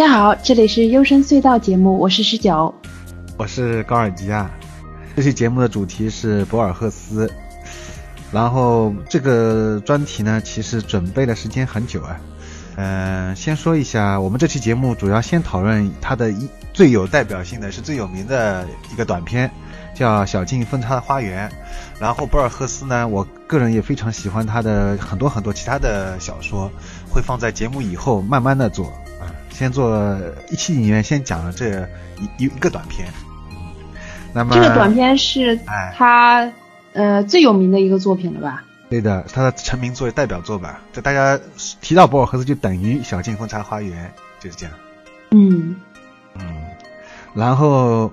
大家好，这里是幽深隧道节目，我是十九，我是高尔基亚。这期节目的主题是博尔赫斯，然后这个专题呢，其实准备的时间很久啊。嗯，先说一下，我们这期节目主要先讨论他的一最有代表性的是最有名的一个短片，叫《小径分叉的花园》。然后博尔赫斯呢，我个人也非常喜欢他的很多很多其他的小说，会放在节目以后慢慢的做。先做一期里面先讲了这一一个短片，那么这个短片是他呃最有名的一个作品了吧？对的，他的成名作、代表作吧。就大家提到博尔赫斯，就等于《小径分叉花园》，就是这样。嗯嗯，然后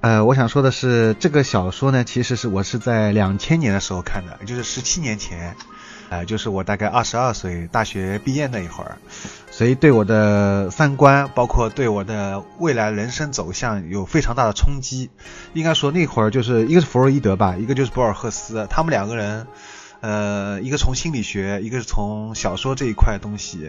呃，我想说的是，这个小说呢，其实是我是在两千年的时候看的，也就是十七年前，呃，就是我大概二十二岁，大学毕业那一会儿。所以对我的三观，包括对我的未来人生走向有非常大的冲击。应该说那会儿就是一个是弗洛伊德吧，一个就是博尔赫斯，他们两个人，呃，一个从心理学，一个是从小说这一块东西，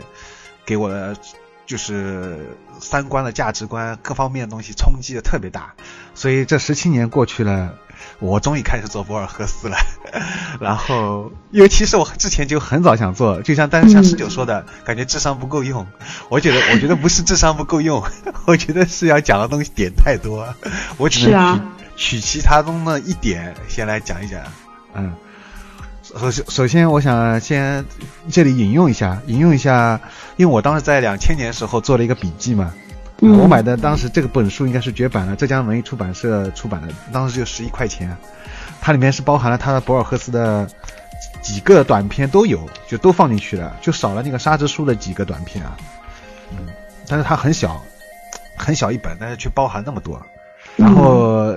给我的就是三观的价值观各方面的东西冲击的特别大。所以这十七年过去了。我终于开始做博尔赫斯了，然后因为其实我之前就很早想做，就像但是像十九说的，感觉智商不够用。我觉得我觉得不是智商不够用，我觉得是要讲的东西点太多，我只能取取其他中的一点先来讲一讲。嗯，首先首先我想先这里引用一下，引用一下，因为我当时在两千年时候做了一个笔记嘛。我买的当时这个本书应该是绝版了，浙江文艺出版社出版的，当时就十一块钱。它里面是包含了他的博尔赫斯的几个短片都有，就都放进去了，就少了那个沙之书的几个短片啊。嗯，但是它很小，很小一本，但是却包含那么多。然后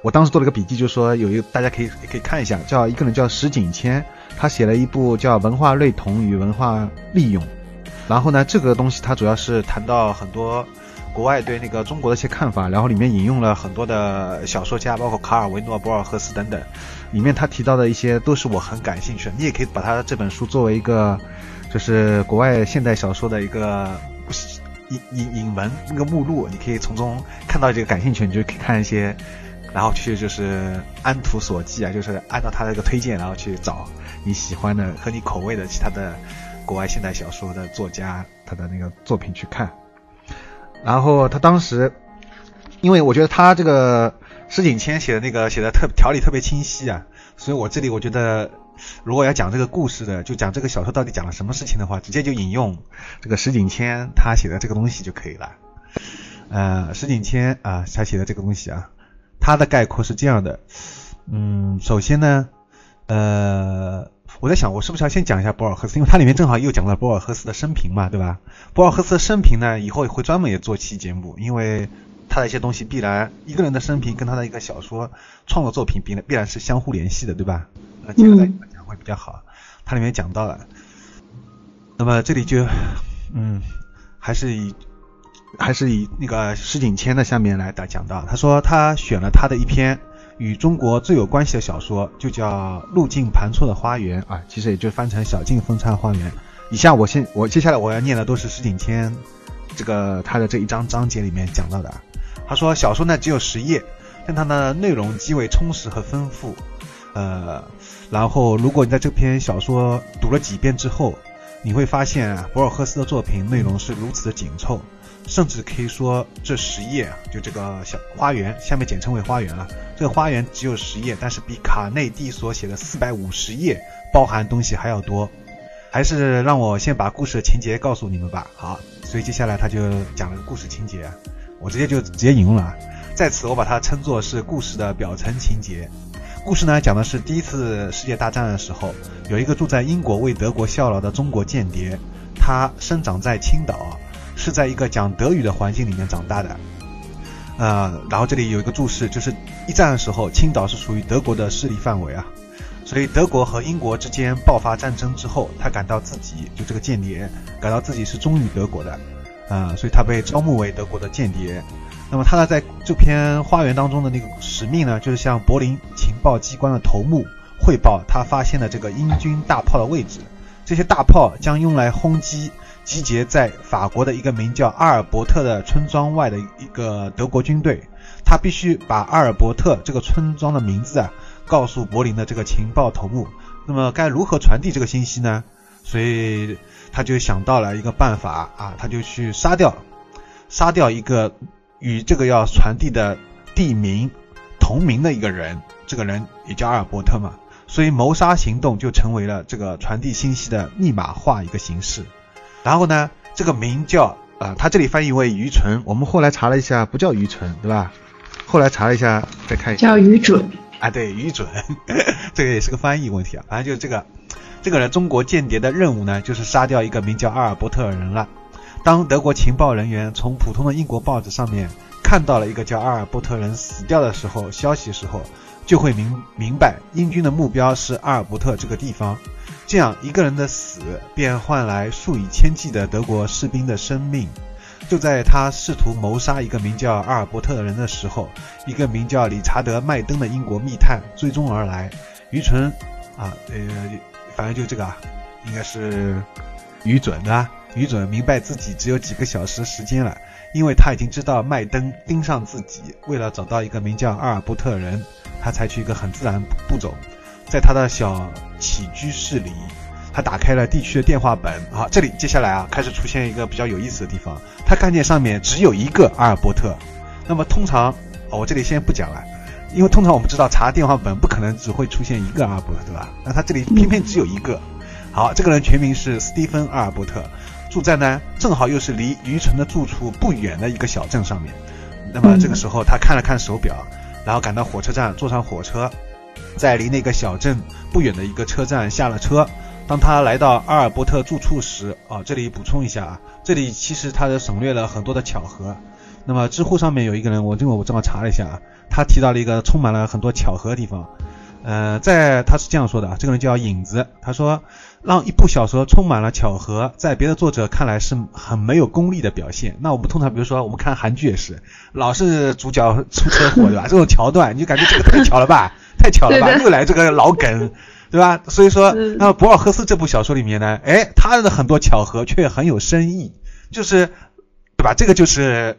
我当时做了个笔记，就说有一个大家可以可以看一下，叫一个人叫石景谦，他写了一部叫《文化类同与文化利用》。然后呢，这个东西它主要是谈到很多。国外对那个中国的一些看法，然后里面引用了很多的小说家，包括卡尔维诺、博尔赫斯等等，里面他提到的一些都是我很感兴趣的。你也可以把他这本书作为一个，就是国外现代小说的一个引引引文那个目录，你可以从中看到这个感兴趣，你就可以看一些，然后去就是按图索骥啊，就是按照他的一个推荐，然后去找你喜欢的和你口味的其他的国外现代小说的作家他的那个作品去看。然后他当时，因为我觉得他这个石景谦写的那个写的特条理特别清晰啊，所以我这里我觉得如果要讲这个故事的，就讲这个小说到底讲了什么事情的话，直接就引用这个石景谦他写的这个东西就可以了。呃，石景谦啊，他写的这个东西啊，他的概括是这样的，嗯，首先呢，呃。我在想，我是不是要先讲一下博尔赫斯，因为它里面正好又讲了博尔赫斯的生平嘛，对吧？博尔赫斯的生平呢，以后会专门也做期节目，因为他的一些东西必然一个人的生平跟他的一个小说创作作品必必然是相互联系的，对吧？那接下来讲会比较好。它里面讲到了，那么这里就嗯，还是以还是以那个石景谦的下面来打讲到，他说他选了他的一篇与中国最有关系的小说，就叫《路径盘错的花园》啊，其实也就翻成《小径分叉的花园》。以下我先我接下来我要念的都是石景谦这个他的这一章章节里面讲到的。他说小说呢只有十页，但它的内容极为充实和丰富。呃，然后如果你在这篇小说读了几遍之后，你会发现啊，博尔赫斯的作品内容是如此的紧凑。甚至可以说，这十页啊，就这个小花园，下面简称为花园了。这个花园只有十页，但是比卡内蒂所写的四百五十页包含东西还要多。还是让我先把故事的情节告诉你们吧。好，所以接下来他就讲了个故事情节，我直接就直接引用了。在此，我把它称作是故事的表层情节。故事呢，讲的是第一次世界大战的时候，有一个住在英国为德国效劳的中国间谍，他生长在青岛。是在一个讲德语的环境里面长大的，呃，然后这里有一个注释，就是一战的时候，青岛是属于德国的势力范围啊，所以德国和英国之间爆发战争之后，他感到自己就这个间谍感到自己是忠于德国的，啊，所以他被招募为德国的间谍。那么他呢，在这篇花园当中的那个使命呢，就是向柏林情报机关的头目汇报他发现的这个英军大炮的位置，这些大炮将用来轰击。集结在法国的一个名叫阿尔伯特的村庄外的一个德国军队，他必须把阿尔伯特这个村庄的名字啊告诉柏林的这个情报头目。那么该如何传递这个信息呢？所以他就想到了一个办法啊，他就去杀掉杀掉一个与这个要传递的地名同名的一个人，这个人也叫阿尔伯特嘛。所以谋杀行动就成为了这个传递信息的密码化一个形式。然后呢，这个名叫啊，他这里翻译为愚蠢。我们后来查了一下，不叫愚蠢，对吧？后来查了一下，再看一下，叫愚准啊，对，愚准，这个也是个翻译问题啊。反正就是这个，这个人中国间谍的任务呢，就是杀掉一个名叫阿尔伯特的人了。当德国情报人员从普通的英国报纸上面看到了一个叫阿尔伯特人死掉的时候消息的时候，就会明明白英军的目标是阿尔伯特这个地方。这样一个人的死，便换来数以千计的德国士兵的生命。就在他试图谋杀一个名叫阿尔伯特的人的时候，一个名叫理查德·麦登的英国密探追踪而来。愚蠢啊，呃，反正就这个啊，应该是愚准的。愚准明白自己只有几个小时时间了，因为他已经知道麦登盯上自己。为了找到一个名叫阿尔伯特人，他采取一个很自然步骤。在他的小起居室里，他打开了地区的电话本。好，这里接下来啊，开始出现一个比较有意思的地方。他看见上面只有一个阿尔伯特。那么通常，我这里先不讲了，因为通常我们知道查电话本不可能只会出现一个阿尔伯特，对吧？那他这里偏偏只有一个。好，这个人全名是斯蒂芬·阿尔伯特，住在呢正好又是离渔城的住处不远的一个小镇上面。那么这个时候，他看了看手表，然后赶到火车站，坐上火车。在离那个小镇不远的一个车站下了车。当他来到阿尔伯特住处时，啊，这里补充一下啊，这里其实他省略了很多的巧合。那么知乎上面有一个人，我这个我正好查了一下啊，他提到了一个充满了很多巧合的地方。呃，在他是这样说的啊，这个人叫影子，他说让一部小说充满了巧合，在别的作者看来是很没有功力的表现。那我们通常比如说我们看韩剧也是，老是主角出车祸，对吧？这种桥段你就感觉这个太巧了吧？太巧了吧，又来这个老梗，对吧？所以说，那么博尔赫斯这部小说里面呢，哎，他的很多巧合却很有深意，就是，对吧？这个就是，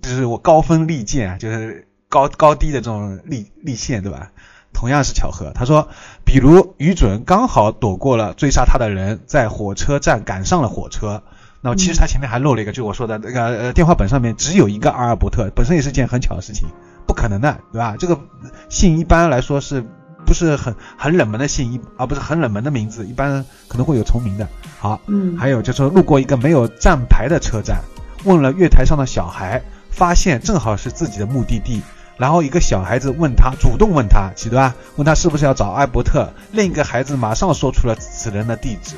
就是我高分利剑啊，就是高高低的这种立立线，对吧？同样是巧合。他说，比如于准刚好躲过了追杀他的人，在火车站赶上了火车。那么其实他前面还漏了一个，就我说的那个呃电话本上面只有一个阿尔伯特，本身也是件很巧的事情。不可能的，对吧？这个姓一般来说是不是很很冷门的姓一，啊不是很冷门的名字，一般可能会有重名的。好，嗯，还有就是说路过一个没有站牌的车站，问了月台上的小孩，发现正好是自己的目的地。然后一个小孩子问他，主动问他，对吧？问他是不是要找艾伯特？另一个孩子马上说出了此人的地址，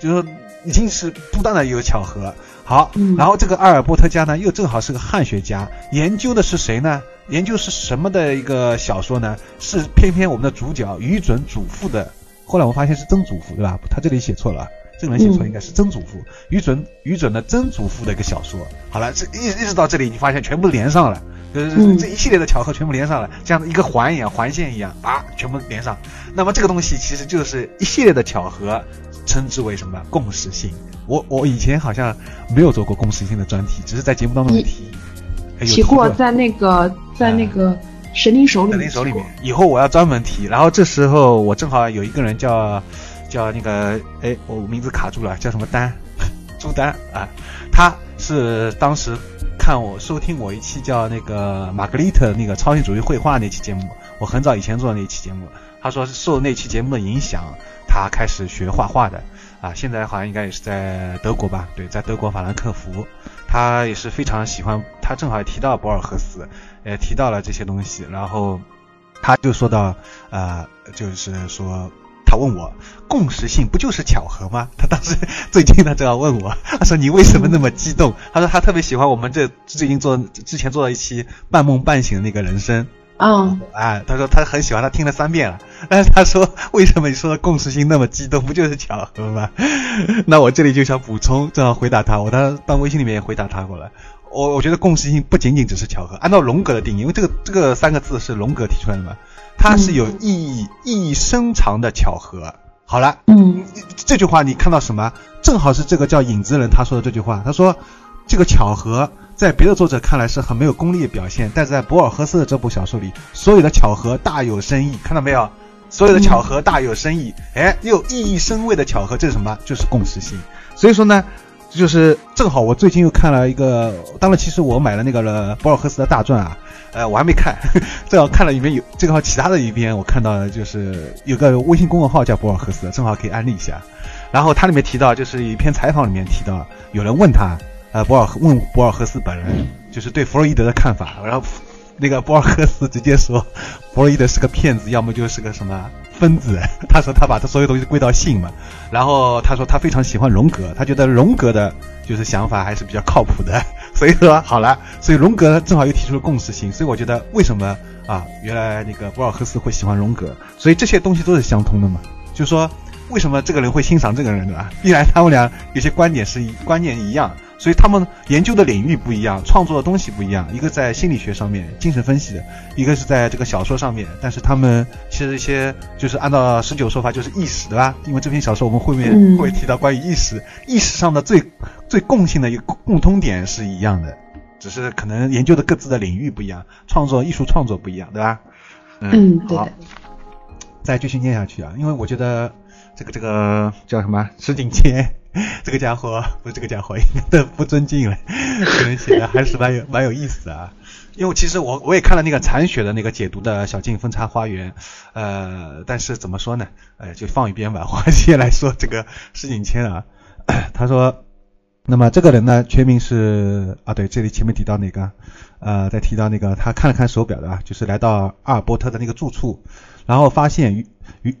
就是说已经是不断的有巧合。好，然后这个阿尔伯特家呢，又正好是个汉学家，研究的是谁呢？研究是什么的一个小说呢？是偏偏我们的主角愚准祖父的。后来我发现是曾祖父，对吧？他这里写错了，这个人写错，应该是曾祖父。愚准愚准的曾祖父的一个小说。好了，这一一直到这里，你发现全部连上了。就是嗯这一系列的巧合全部连上了，像一个环一样，环线一样，啊，全部连上。那么这个东西其实就是一系列的巧合，称之为什么共识性？我我以前好像没有做过共识性的专题，只是在节目当中提，提过在那个在那个神灵手里面，在那手里面。以后我要专门提。然后这时候我正好有一个人叫叫那个哎，我名字卡住了，叫什么丹，朱丹啊，他是当时看我收听我一期叫那个玛格丽特那个超现主义绘画那期节目，我很早以前做的那期节目，他说是受那期节目的影响，他开始学画画的啊，现在好像应该也是在德国吧？对，在德国法兰克福，他也是非常喜欢，他正好也提到博尔赫斯，也提到了这些东西，然后他就说到，呃，就是说。他问我，共识性不就是巧合吗？他当时最近他正要问我，他说你为什么那么激动？他说他特别喜欢我们这最近做之前做了一期半梦半醒的那个人生。嗯，哎，他说他很喜欢，他听了三遍了。但 是他说，为什么你说的共识性那么激动？不就是巧合吗？那我这里就想补充，正好回答他。我当当微信里面也回答他过了。我我觉得共识性不仅仅只是巧合，按照荣格的定义，因为这个这个三个字是荣格提出来的嘛，它是有意义、意义深长的巧合。好了，嗯，这句话你看到什么？正好是这个叫影子人他说的这句话。他说，这个巧合在别的作者看来是很没有功利的表现，但是在博尔赫斯的这部小说里，所有的巧合大有深意。看到没有？所有的巧合大有深意，哎，又意义深味的巧合，这是什么？就是共识性。所以说呢。就是正好，我最近又看了一个，当然其实我买了那个了博尔赫斯的大传啊，呃，我还没看，正好看了里面有正好其他的一边，我看到的就是有个微信公众号叫博尔赫斯，正好可以安利一下。然后他里面提到，就是一篇采访里面提到，有人问他，呃，博尔问博尔赫斯本人，就是对弗洛伊德的看法，然后那个博尔赫斯直接说，弗洛伊德是个骗子，要么就是个什么。疯子，他说他把他所有东西归到性嘛，然后他说他非常喜欢荣格，他觉得荣格的就是想法还是比较靠谱的，所以说好了，所以荣格正好又提出了共识性，所以我觉得为什么啊，原来那个博尔赫斯会喜欢荣格，所以这些东西都是相通的嘛，就说为什么这个人会欣赏这个人对吧？必然他们俩有些观点是一观念一样。所以他们研究的领域不一样，创作的东西不一样。一个在心理学上面，精神分析的；一个是在这个小说上面。但是他们其实一些就是按照十九说法，就是意识，对吧？因为这篇小说我们后面会提到关于意识，意识上的最最共性的一个共通点是一样的，只是可能研究的各自的领域不一样，创作艺术创作不一样，对吧？嗯，对好。再继续念下去啊，因为我觉得这个这个叫什么石景谦。这个家伙不是这个家伙，应 该不尊敬了。可能写的还是蛮有蛮有意思啊。因为其实我我也看了那个残雪的那个解读的小径分叉花园，呃，但是怎么说呢？呃，就放一边吧。我先来说这个石景谦啊，他说，那么这个人呢，全名是啊，对，这里前面提到那个，呃，在提到那个，他看了看手表的啊，就是来到阿尔伯特的那个住处，然后发现与与。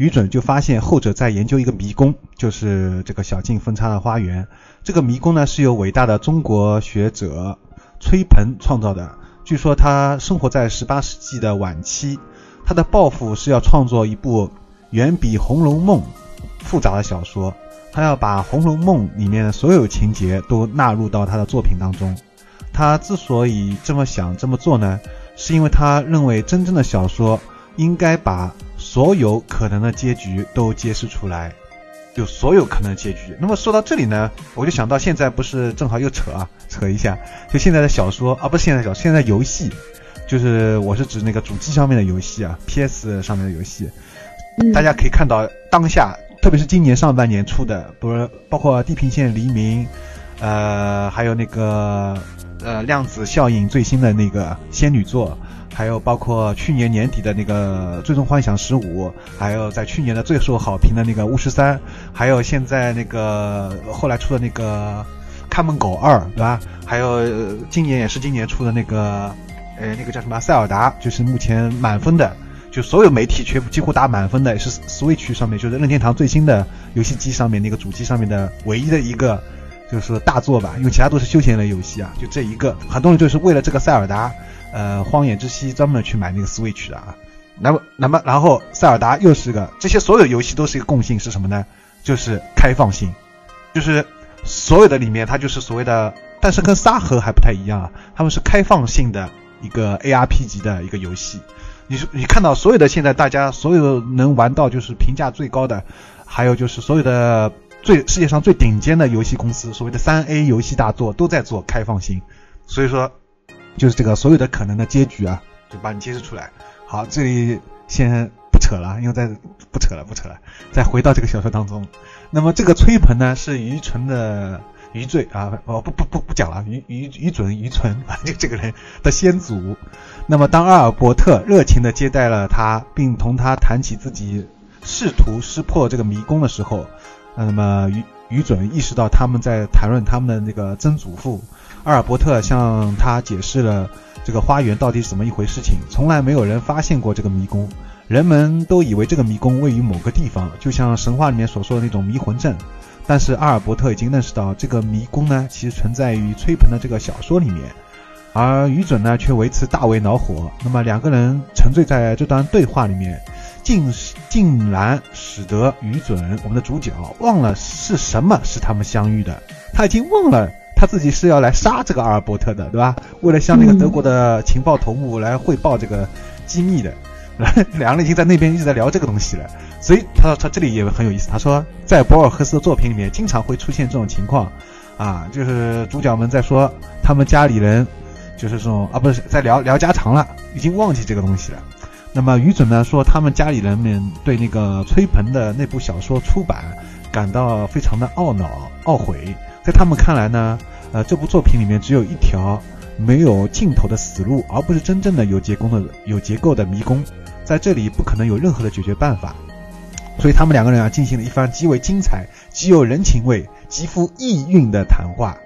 于准就发现后者在研究一个迷宫，就是这个小径分叉的花园。这个迷宫呢是由伟大的中国学者崔鹏创造的。据说他生活在十八世纪的晚期，他的抱负是要创作一部远比《红楼梦》复杂的小说。他要把《红楼梦》里面的所有情节都纳入到他的作品当中。他之所以这么想这么做呢，是因为他认为真正的小说应该把所有可能的结局都揭示出来，就所有可能的结局。那么说到这里呢，我就想到现在不是正好又扯啊，扯一下，就现在的小说啊，不是现在小，现在游戏，就是我是指那个主机上面的游戏啊，PS 上面的游戏，大家可以看到当下，特别是今年上半年出的，不是包括《地平线：黎明》，呃，还有那个呃量子效应最新的那个仙女座。还有包括去年年底的那个《最终幻想十五》，还有在去年的最受好评的那个《巫师三》，还有现在那个后来出的那个《看门狗二》，对吧？还有今年也是今年出的那个，呃，那个叫什么《塞尔达》，就是目前满分的，就所有媒体全部几乎打满分的，是 Switch 上面，就是任天堂最新的游戏机上面那个主机上面的唯一的一个就是大作吧，因为其他都是休闲类游戏啊，就这一个，很多人就是为了这个塞尔达。呃，荒野之息专门去买那个 Switch 的啊，那么，那么，然后塞尔达又是个，这些所有游戏都是一个共性是什么呢？就是开放性，就是所有的里面它就是所谓的，但是跟沙盒还不太一样啊，他们是开放性的一个 ARP 级的一个游戏。你你看到所有的现在大家所有能玩到就是评价最高的，还有就是所有的最世界上最顶尖的游戏公司，所谓的三 A 游戏大作都在做开放性，所以说就是这个所有的可能的结局啊，就把你揭示出来。好，这里先不扯了，因为在不扯了不扯了，再回到这个小说当中。那么这个崔鹏呢是愚蠢的。余罪啊，哦不不不不讲了，余余余准余存，反正就这个人的先祖。那么当阿尔伯特热情地接待了他，并同他谈起自己试图识破这个迷宫的时候，那么于于准意识到他们在谈论他们的那个曾祖父。阿尔伯特向他解释了这个花园到底是怎么一回事情。从来没有人发现过这个迷宫，人们都以为这个迷宫位于某个地方，就像神话里面所说的那种迷魂阵。但是阿尔伯特已经认识到，这个迷宫呢，其实存在于崔鹏的这个小说里面，而于准呢，却为此大为恼火。那么两个人沉醉在这段对话里面，竟竟然使得余准我们的主角忘了是什么使他们相遇的，他已经忘了他自己是要来杀这个阿尔伯特的，对吧？为了向那个德国的情报头目来汇报这个机密的。两个人已经在那边一直在聊这个东西了，所以他他这里也很有意思。他说，在博尔赫斯的作品里面，经常会出现这种情况，啊，就是主角们在说他们家里人，就是这种啊，不是在聊聊家常了，已经忘记这个东西了。那么于准呢说，他们家里人们对那个崔鹏的那部小说出版感到非常的懊恼懊悔，在他们看来呢，呃，这部作品里面只有一条没有尽头的死路，而不是真正的有结构的有结构的迷宫。在这里不可能有任何的解决办法，所以他们两个人啊进行了一番极为精彩、极有人情味、极富意蕴的谈话。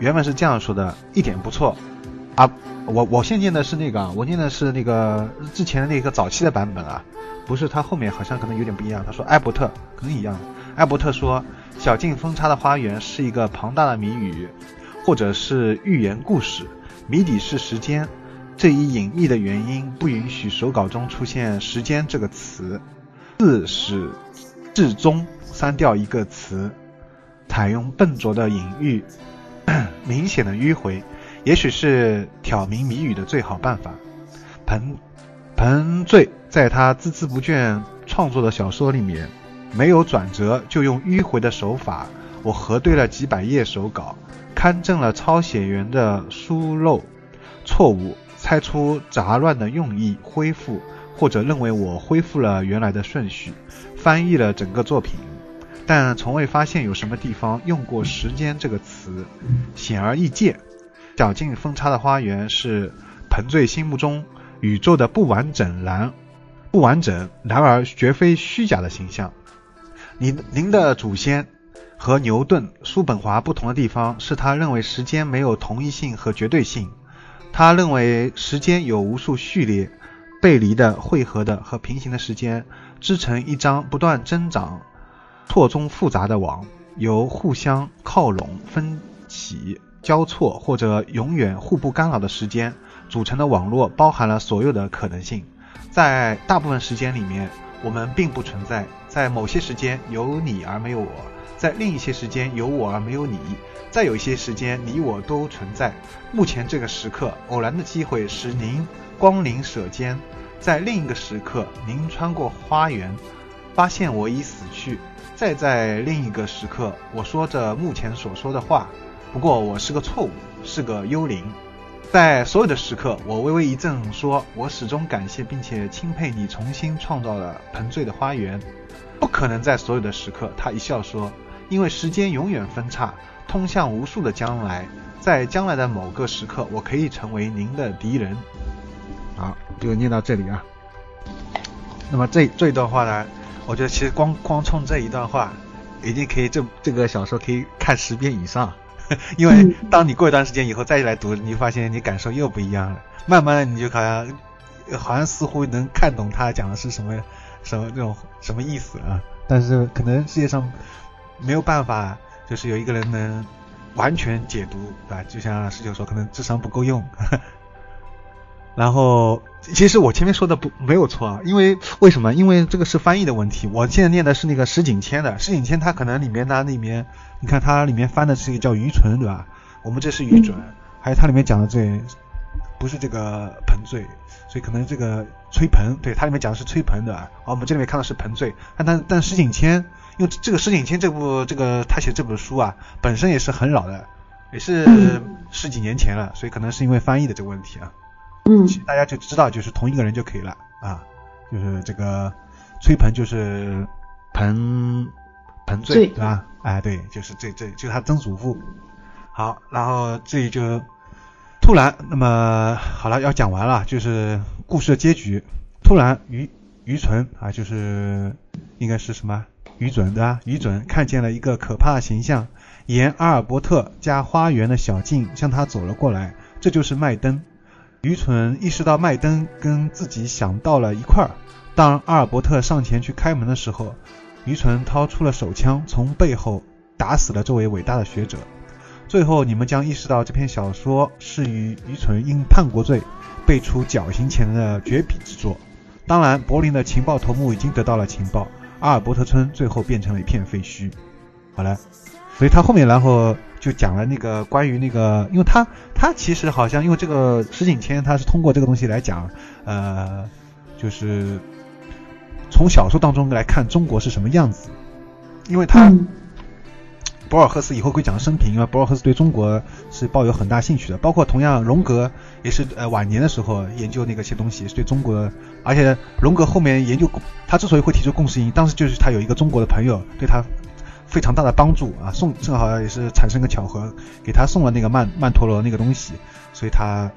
原本是这样说的，一点不错，啊，我我现念的是那个，我念的是那个之前的那个早期的版本啊，不是他后面好像可能有点不一样。他说艾伯特可能一样，艾伯特说小径分叉的花园是一个庞大的谜语，或者是寓言故事，谜底是时间，这一隐秘的原因不允许手稿中出现时间这个词，自始至终删掉一个词，采用笨拙的隐喻。明显的迂回，也许是挑明谜语的最好办法。彭彭醉在他孜孜不倦创作的小说里面，没有转折就用迂回的手法。我核对了几百页手稿，勘证了抄写员的疏漏、错误，猜出杂乱的用意，恢复或者认为我恢复了原来的顺序，翻译了整个作品。但从未发现有什么地方用过“时间”这个词，显而易见，小径分叉的花园是彭醉心目中宇宙的不完整然不完整，然而绝非虚假的形象。您您的祖先和牛顿、叔本华不同的地方是他认为时间没有同一性和绝对性，他认为时间有无数序列、背离的、汇合的和平行的时间织成一张不断增长。错综复杂的网，由互相靠拢、分歧、交错或者永远互不干扰的时间组成的网络，包含了所有的可能性。在大部分时间里面，我们并不存在；在某些时间有你而没有我，在另一些时间有我而没有你，在有一些时间你我都存在。目前这个时刻，偶然的机会使您光临舍间；在另一个时刻，您穿过花园，发现我已死去。再在另一个时刻，我说着目前所说的话，不过我是个错误，是个幽灵。在所有的时刻，我微微一怔，说：“我始终感谢并且钦佩你重新创造了盆醉的花园。”不可能在所有的时刻，他一笑说：“因为时间永远分叉，通向无数的将来，在将来的某个时刻，我可以成为您的敌人。”好，就念到这里啊。那么这这段话呢？我觉得其实光光冲这一段话，已经可以这这个小说可以看十遍以上，因为当你过一段时间以后再来读，你发现你感受又不一样了。慢慢的你就好像好像似乎能看懂他讲的是什么什么这种什么意思啊。但是可能世界上没有办法，就是有一个人能完全解读，对吧？就像十九说，可能智商不够用。然后，其实我前面说的不没有错啊，因为为什么？因为这个是翻译的问题。我现在念的是那个石景谦的，石景谦他可能里面他里面，你看他里面翻的是一个叫愚蠢，对吧？我们这是愚蠢，还有他里面讲的这不是这个盆醉，所以可能这个吹盆，对他里面讲的是吹盆的啊。我们这里面看到是盆醉，但但但石景谦，因为这个石景谦这部这个他写这本书啊，本身也是很老的，也是十几年前了，所以可能是因为翻译的这个问题啊。嗯，大家就知道就是同一个人就可以了啊，就是这个吹盆就是盆盆醉对吧？哎，对，就是这这就是他曾祖父。好，然后这里就突然，那么好了，要讲完了，就是故事的结局。突然，愚愚蠢啊，就是应该是什么愚准对吧？愚准看见了一个可怕的形象，沿阿尔伯特家花园的小径向他走了过来，这就是麦登。愚蠢意识到麦登跟自己想到了一块儿。当阿尔伯特上前去开门的时候，愚蠢掏出了手枪，从背后打死了这位伟大的学者。最后，你们将意识到这篇小说是与愚蠢因叛国罪被处绞刑前的绝笔之作。当然，柏林的情报头目已经得到了情报，阿尔伯特村最后变成了一片废墟。好了，所以他后面然后。就讲了那个关于那个，因为他他其实好像因为这个石景谦他是通过这个东西来讲，呃，就是从小说当中来看中国是什么样子，因为他博尔赫斯以后会讲生平，因为博尔赫斯对中国是抱有很大兴趣的，包括同样荣格也是呃晚年的时候研究那个些东西，是对中国，而且荣格后面研究他之所以会提出共识因，当时就是他有一个中国的朋友对他。非常大的帮助啊！送正好也是产生个巧合，给他送了那个曼曼陀罗那个东西，所以他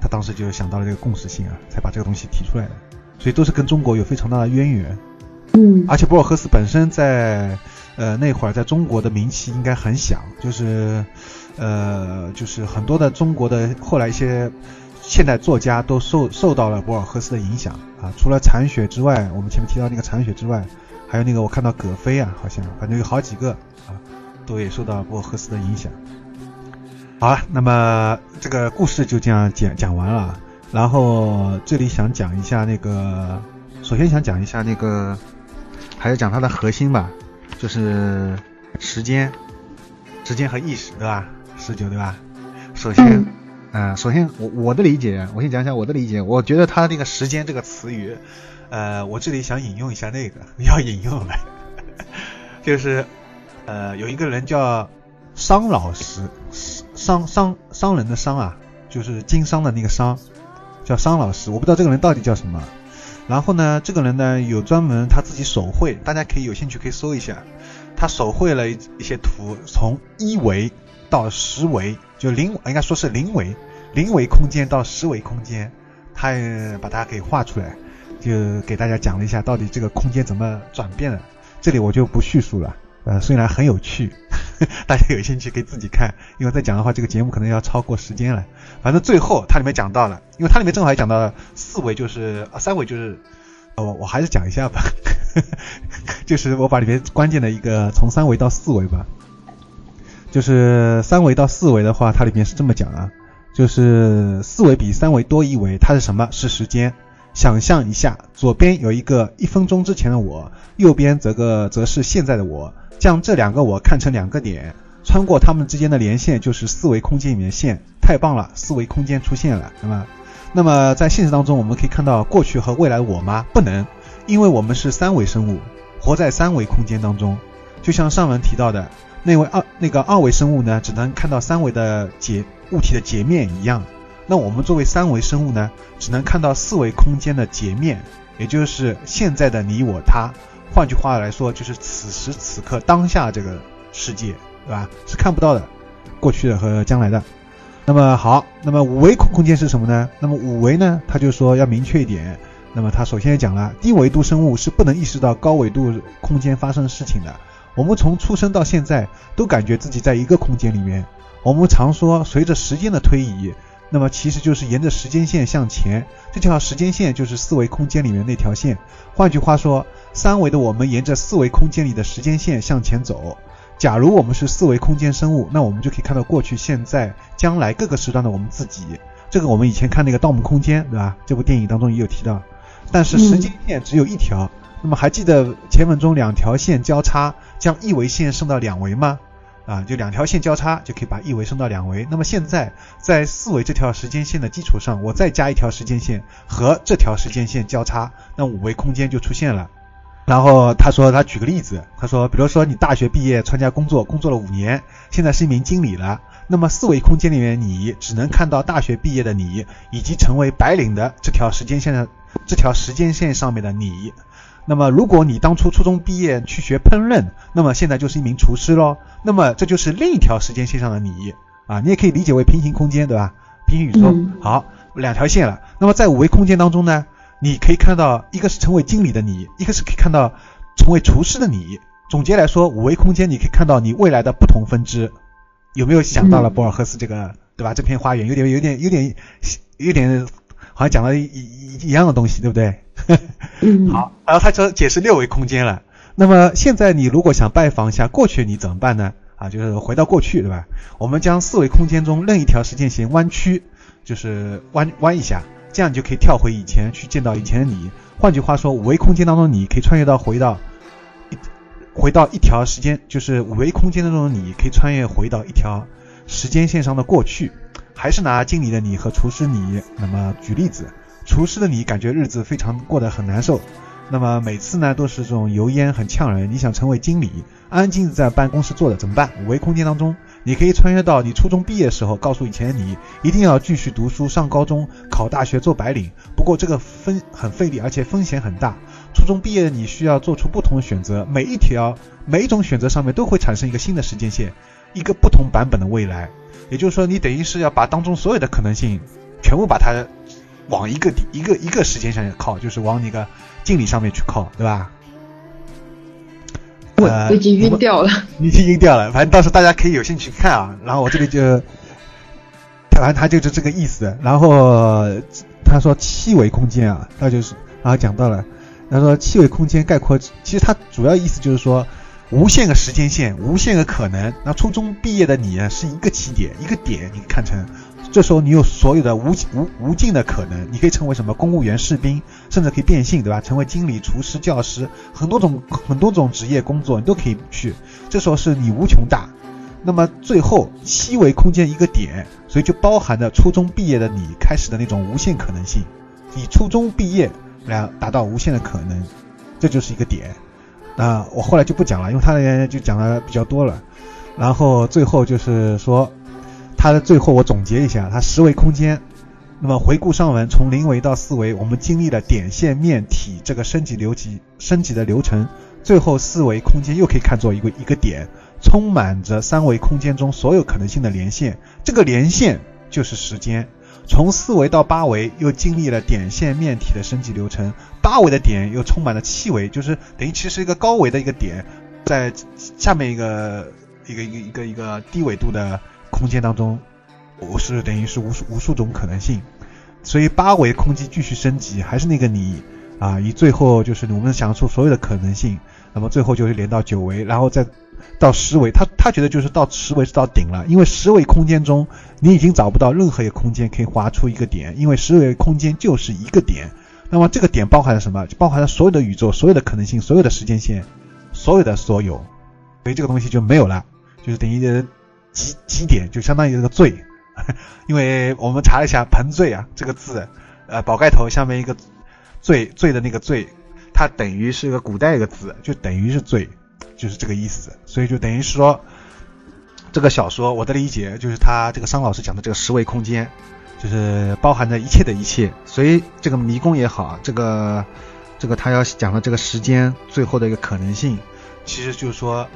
他当时就想到了这个共识性啊，才把这个东西提出来的。所以都是跟中国有非常大的渊源。嗯，而且博尔赫斯本身在呃那会儿在中国的名气应该很响，就是呃就是很多的中国的后来一些现代作家都受受到了博尔赫斯的影响啊。除了残雪之外，我们前面提到那个残雪之外。还有那个，我看到葛飞啊，好像反正有好几个啊，都也受到博尔赫斯的影响。好了，那么这个故事就这样讲讲完了。然后这里想讲一下那个，首先想讲一下那个，还是讲它的核心吧，就是时间、时间和意识，对吧？十九，对吧？首先，嗯，首先我我的理解，我先讲一下我的理解。我觉得它那个时间这个词语。呃，我这里想引用一下那个，要引用了，就是呃，有一个人叫商老师，商商商人的商啊，就是经商的那个商，叫商老师。我不知道这个人到底叫什么。然后呢，这个人呢有专门他自己手绘，大家可以有兴趣可以搜一下，他手绘了一一些图，从一维到十维，就零应该说是零维，零维空间到十维空间，他也把它给画出来。就给大家讲了一下到底这个空间怎么转变的，这里我就不叙述了。呃，虽然很有趣，大家有兴趣可以自己看，因为再讲的话，这个节目可能要超过时间了。反正最后它里面讲到了，因为它里面正好也讲到了四维就是啊三维就是，我我还是讲一下吧，就是我把里面关键的一个从三维到四维吧。就是三维到四维的话，它里面是这么讲啊，就是四维比三维多一维，它是什么？是时间。想象一下，左边有一个一分钟之前的我，右边则个则是现在的我，将这两个我看成两个点，穿过它们之间的连线就是四维空间里面线。太棒了，四维空间出现了，那么，那么在现实当中，我们可以看到过去和未来我吗？不能，因为我们是三维生物，活在三维空间当中。就像上文提到的那位二那个二维生物呢，只能看到三维的截物体的截面一样。那我们作为三维生物呢，只能看到四维空间的截面，也就是现在的你我他。换句话来说，就是此时此刻当下这个世界，对吧？是看不到的，过去的和将来的。那么好，那么五维空空间是什么呢？那么五维呢？他就说要明确一点。那么他首先讲了，低维度生物是不能意识到高维度空间发生的事情的。我们从出生到现在都感觉自己在一个空间里面。我们常说，随着时间的推移，那么其实就是沿着时间线向前。这条时间线就是四维空间里面那条线。换句话说，三维的我们沿着四维空间里的时间线向前走。假如我们是四维空间生物，那我们就可以看到过去、现在、将来各个时段的我们自己。这个我们以前看那个《盗梦空间》，对吧？这部电影当中也有提到。但是时间线只有一条。那么还记得前文中两条线交叉将一维线升到两维吗？啊，就两条线交叉就可以把一维升到两维。那么现在在四维这条时间线的基础上，我再加一条时间线和这条时间线交叉，那五维空间就出现了。然后他说，他举个例子，他说，比如说你大学毕业参加工作，工作了五年，现在是一名经理了。那么四维空间里面，你只能看到大学毕业的你，以及成为白领的这条时间线的这条时间线上面的你。那么如果你当初初中毕业去学烹饪，那么现在就是一名厨师喽。那么这就是另一条时间线上的你啊，你也可以理解为平行空间，对吧？平行宇宙。好，两条线了。那么在五维空间当中呢？你可以看到，一个是成为经理的你，一个是可以看到成为厨师的你。总结来说，五维空间你可以看到你未来的不同分支。有没有想到了博尔赫斯这个，对吧？这片花园有点、有点、有点、有点，好像讲了一一一样的东西，对不对？好，然后他就解释六维空间了。那么现在你如果想拜访一下过去，你怎么办呢？啊，就是回到过去，对吧？我们将四维空间中任一条时间线弯曲，就是弯弯一下。这样你就可以跳回以前去见到以前的你。换句话说，五维空间当中，你可以穿越到回到一回到一条时间，就是五维空间当中的你可以穿越回到一条时间线上的过去。还是拿经理的你和厨师你，那么举例子，厨师的你感觉日子非常过得很难受，那么每次呢都是这种油烟很呛人。你想成为经理，安静静在办公室坐着怎么办？五维空间当中。你可以穿越到你初中毕业时候，告诉以前的你，一定要继续读书，上高中，考大学，做白领。不过这个分很费力，而且风险很大。初中毕业的你需要做出不同的选择，每一条、每一种选择上面都会产生一个新的时间线，一个不同版本的未来。也就是说，你等于是要把当中所有的可能性全部把它往一个一个一个时间上靠，就是往那个经理上面去靠，对吧？我已经晕掉了，你已经晕掉了。反正到时候大家可以有兴趣看啊。然后我这里就，反正他就是这个意思。然后他说七维空间啊，那就是然后讲到了，他说七维空间概括，其实他主要意思就是说无限个时间线，无限个可能。那初中毕业的你啊，是一个起点，一个点，你看成。这时候你有所有的无无无尽的可能，你可以成为什么公务员、士兵，甚至可以变性，对吧？成为经理、厨师、教师，很多种很多种职业工作你都可以去。这时候是你无穷大。那么最后七维空间一个点，所以就包含着初中毕业的你开始的那种无限可能性。以初中毕业来达到无限的可能，这就是一个点。那我后来就不讲了，因为他的原因就讲的比较多了。然后最后就是说。他的最后我总结一下，他十维空间。那么回顾上文，从零维到四维，我们经历了点、线、面、体这个升级流级升级的流程。最后四维空间又可以看作一个一个点，充满着三维空间中所有可能性的连线。这个连线就是时间。从四维到八维，又经历了点、线、面、体的升级流程。八维的点又充满了七维，就是等于其实一个高维的一个点，在下面一个一个一个一个一个低维度的。空间当中，我是等于是无数无数种可能性，所以八维空间继续升级，还是那个你啊，以最后就是我们想出所有的可能性，那么最后就是连到九维，然后再到十维。他他觉得就是到十维是到顶了，因为十维空间中你已经找不到任何一个空间可以划出一个点，因为十维空间就是一个点。那么这个点包含了什么？包含了所有的宇宙、所有的可能性、所有的时间线、所有的所有，所以这个东西就没有了，就是等于极极点，就相当于这个最。因为我们查了一下“盆醉”啊这个字，呃，宝盖头下面一个“醉”醉的那个“醉”，它等于是个古代一个字，就等于是“醉”，就是这个意思。所以就等于说，这个小说我的理解就是他这个商老师讲的这个十维空间，就是包含着一切的一切。所以这个迷宫也好，这个这个他要讲的这个时间最后的一个可能性，其实就是说，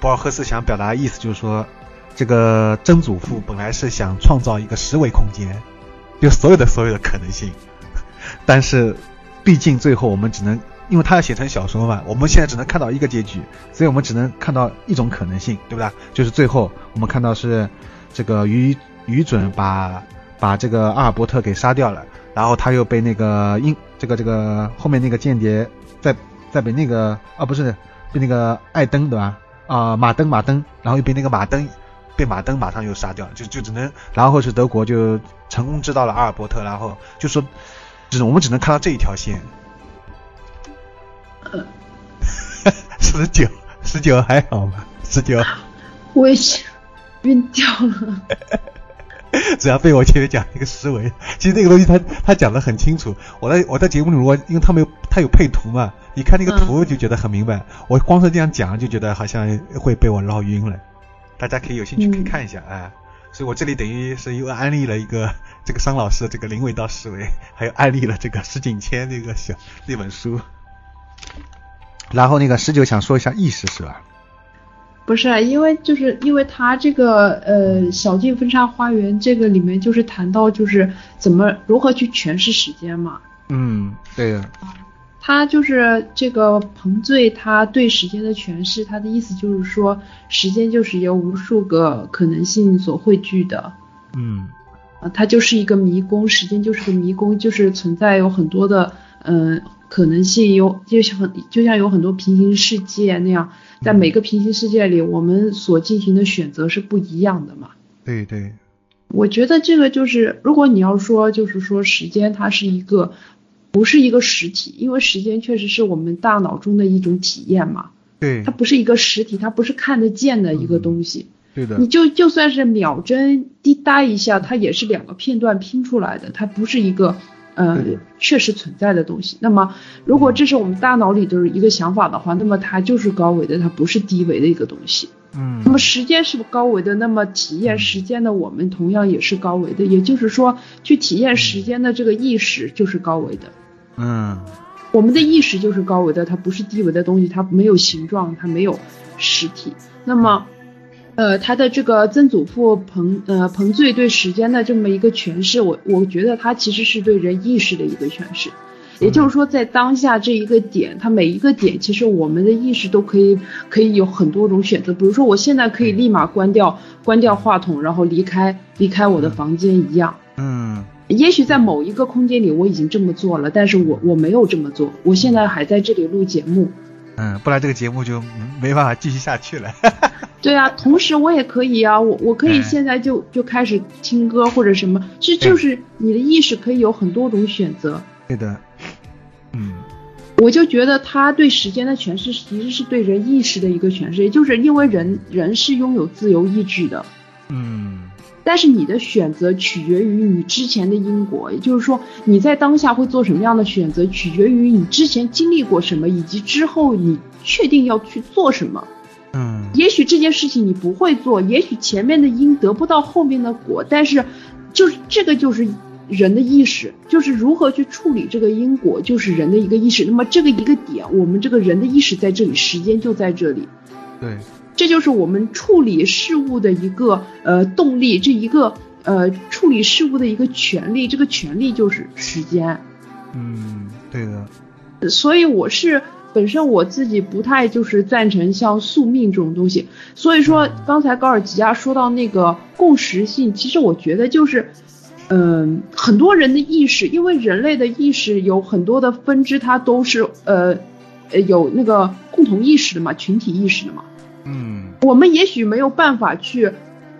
博尔赫斯想表达的意思就是说。这个曾祖父本来是想创造一个十维空间，就所有的所有的可能性，但是毕竟最后我们只能，因为他要写成小说嘛，我们现在只能看到一个结局，所以我们只能看到一种可能性，对不对？就是最后我们看到是这个愚愚准把把这个阿尔伯特给杀掉了，然后他又被那个英这个这个后面那个间谍在在被那个啊不是被那个艾登对吧？啊马登马登，然后又被那个马登。被马登马上又杀掉，就就只能，然后是德国就成功知道了阿尔伯特，然后就说，只我们只能看到这一条线。十九，十九还好吗？十九，我也是晕掉了。只要被我前面讲一个思维，其实那个东西他他讲的很清楚。我在我在节目里，如果因为他没有他有配图嘛，你看那个图就觉得很明白。我光是这样讲就觉得好像会被我绕晕了。大家可以有兴趣可以看一下啊，所以我这里等于是又安利了一个 这个商老师的这个零维道思维，还有安利了这个石景谦那个小那本书。然后那个十九想说一下意识是吧？不是，因为就是因为他这个呃小径分叉花园这个里面就是谈到就是怎么如何去诠释时间嘛。嗯，对的。他就是这个彭醉，他对时间的诠释，他的意思就是说，时间就是由无数个可能性所汇聚的。嗯，啊，它就是一个迷宫，时间就是个迷宫，就是存在有很多的嗯可能性，有就像就像有很多平行世界那样，在每个平行世界里，我们所进行的选择是不一样的嘛。对对，我觉得这个就是，如果你要说就是说时间它是一个。不是一个实体，因为时间确实是我们大脑中的一种体验嘛。对，它不是一个实体，它不是看得见的一个东西。对的。你就就算是秒针滴答一下，它也是两个片段拼出来的，它不是一个呃确实存在的东西。那么，如果这是我们大脑里的一个想法的话，那么它就是高维的，它不是低维的一个东西。嗯。那么时间是高维的，那么体验时间的我们同样也是高维的，也就是说，去体验时间的这个意识就是高维的。嗯，我们的意识就是高维的，它不是低维的东西，它没有形状，它没有实体。那么，呃，他的这个曾祖父彭呃彭醉对时间的这么一个诠释，我我觉得他其实是对人意识的一个诠释。也就是说，在当下这一个点，它每一个点，其实我们的意识都可以可以有很多种选择。比如说，我现在可以立马关掉关掉话筒，然后离开离开我的房间一样。嗯。也许在某一个空间里我已经这么做了，但是我我没有这么做，我现在还在这里录节目。嗯，不然这个节目就没办法继续下去了。对啊，同时我也可以啊，我我可以现在就就开始听歌或者什么，这就是你的意识可以有很多种选择。对的，嗯，我就觉得他对时间的诠释其实是对人意识的一个诠释，也就是因为人人是拥有自由意志的。嗯。但是你的选择取决于你之前的因果，也就是说你在当下会做什么样的选择，取决于你之前经历过什么，以及之后你确定要去做什么。嗯，也许这件事情你不会做，也许前面的因得不到后面的果，但是就是这个就是人的意识，就是如何去处理这个因果，就是人的一个意识。那么这个一个点，我们这个人的意识在这里，时间就在这里。对。这就是我们处理事物的一个呃动力，这一个呃处理事物的一个权利，这个权利就是时间。嗯，对的。所以我是本身我自己不太就是赞成像宿命这种东西。所以说刚才高尔吉亚说到那个共识性，其实我觉得就是，嗯，很多人的意识，因为人类的意识有很多的分支，它都是呃。呃有那个共同意识的嘛，群体意识的嘛。嗯我们也许没有办法去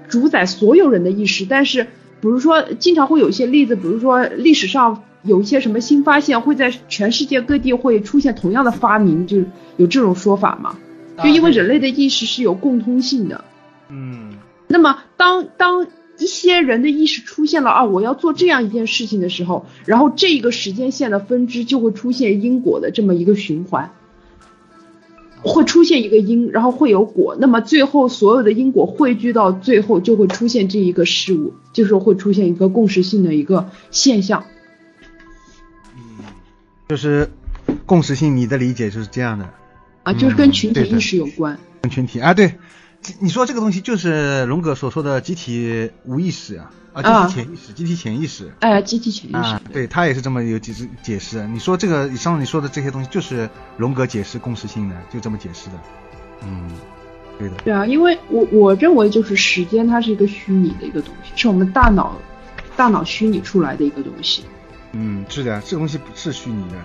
主宰所有人的意识，但是比如说经常会有一些例子，比如说历史上有一些什么新发现，会在全世界各地会出现同样的发明，就有这种说法嘛。就因为人类的意识是有共通性的。嗯那么当当一些人的意识出现了啊，我要做这样一件事情的时候，然后这个时间线的分支就会出现因果的这么一个循环，会出现一个因，然后会有果，那么最后所有的因果汇聚到最后，就会出现这一个事物，就是会出现一个共识性的一个现象。嗯就是共识性，你的理解就是这样的。啊，就是跟群体意识有关。跟群体啊，对，你说这个东西就是荣格所说的集体无意识啊，啊，啊集体潜意识，集体潜意识。哎，集体潜意识。啊，对他也是这么有解释解释。你说这个以上你说的这些东西，就是荣格解释共识性的，就这么解释的。嗯，对的。对啊，因为我我认为就是时间它是一个虚拟的一个东西，是我们大脑大脑虚拟出来的一个东西。嗯，是的，这个东西不是虚拟的。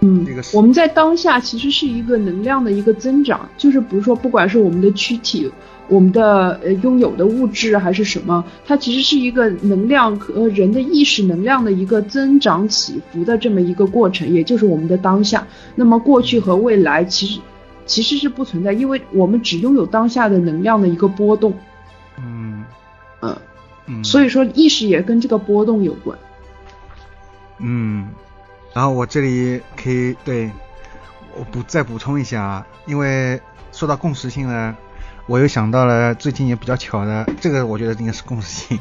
嗯这个，我们在当下其实是一个能量的一个增长，就是比如说，不管是我们的躯体、我们的呃拥有的物质还是什么，它其实是一个能量和人的意识能量的一个增长起伏的这么一个过程，也就是我们的当下。那么过去和未来其实其实是不存在，因为我们只拥有当下的能量的一个波动。嗯嗯，嗯，所以说意识也跟这个波动有关。嗯，然后我这里可以对我补再补充一下啊，因为说到共识性呢，我又想到了最近也比较巧的，这个我觉得应该是共识性，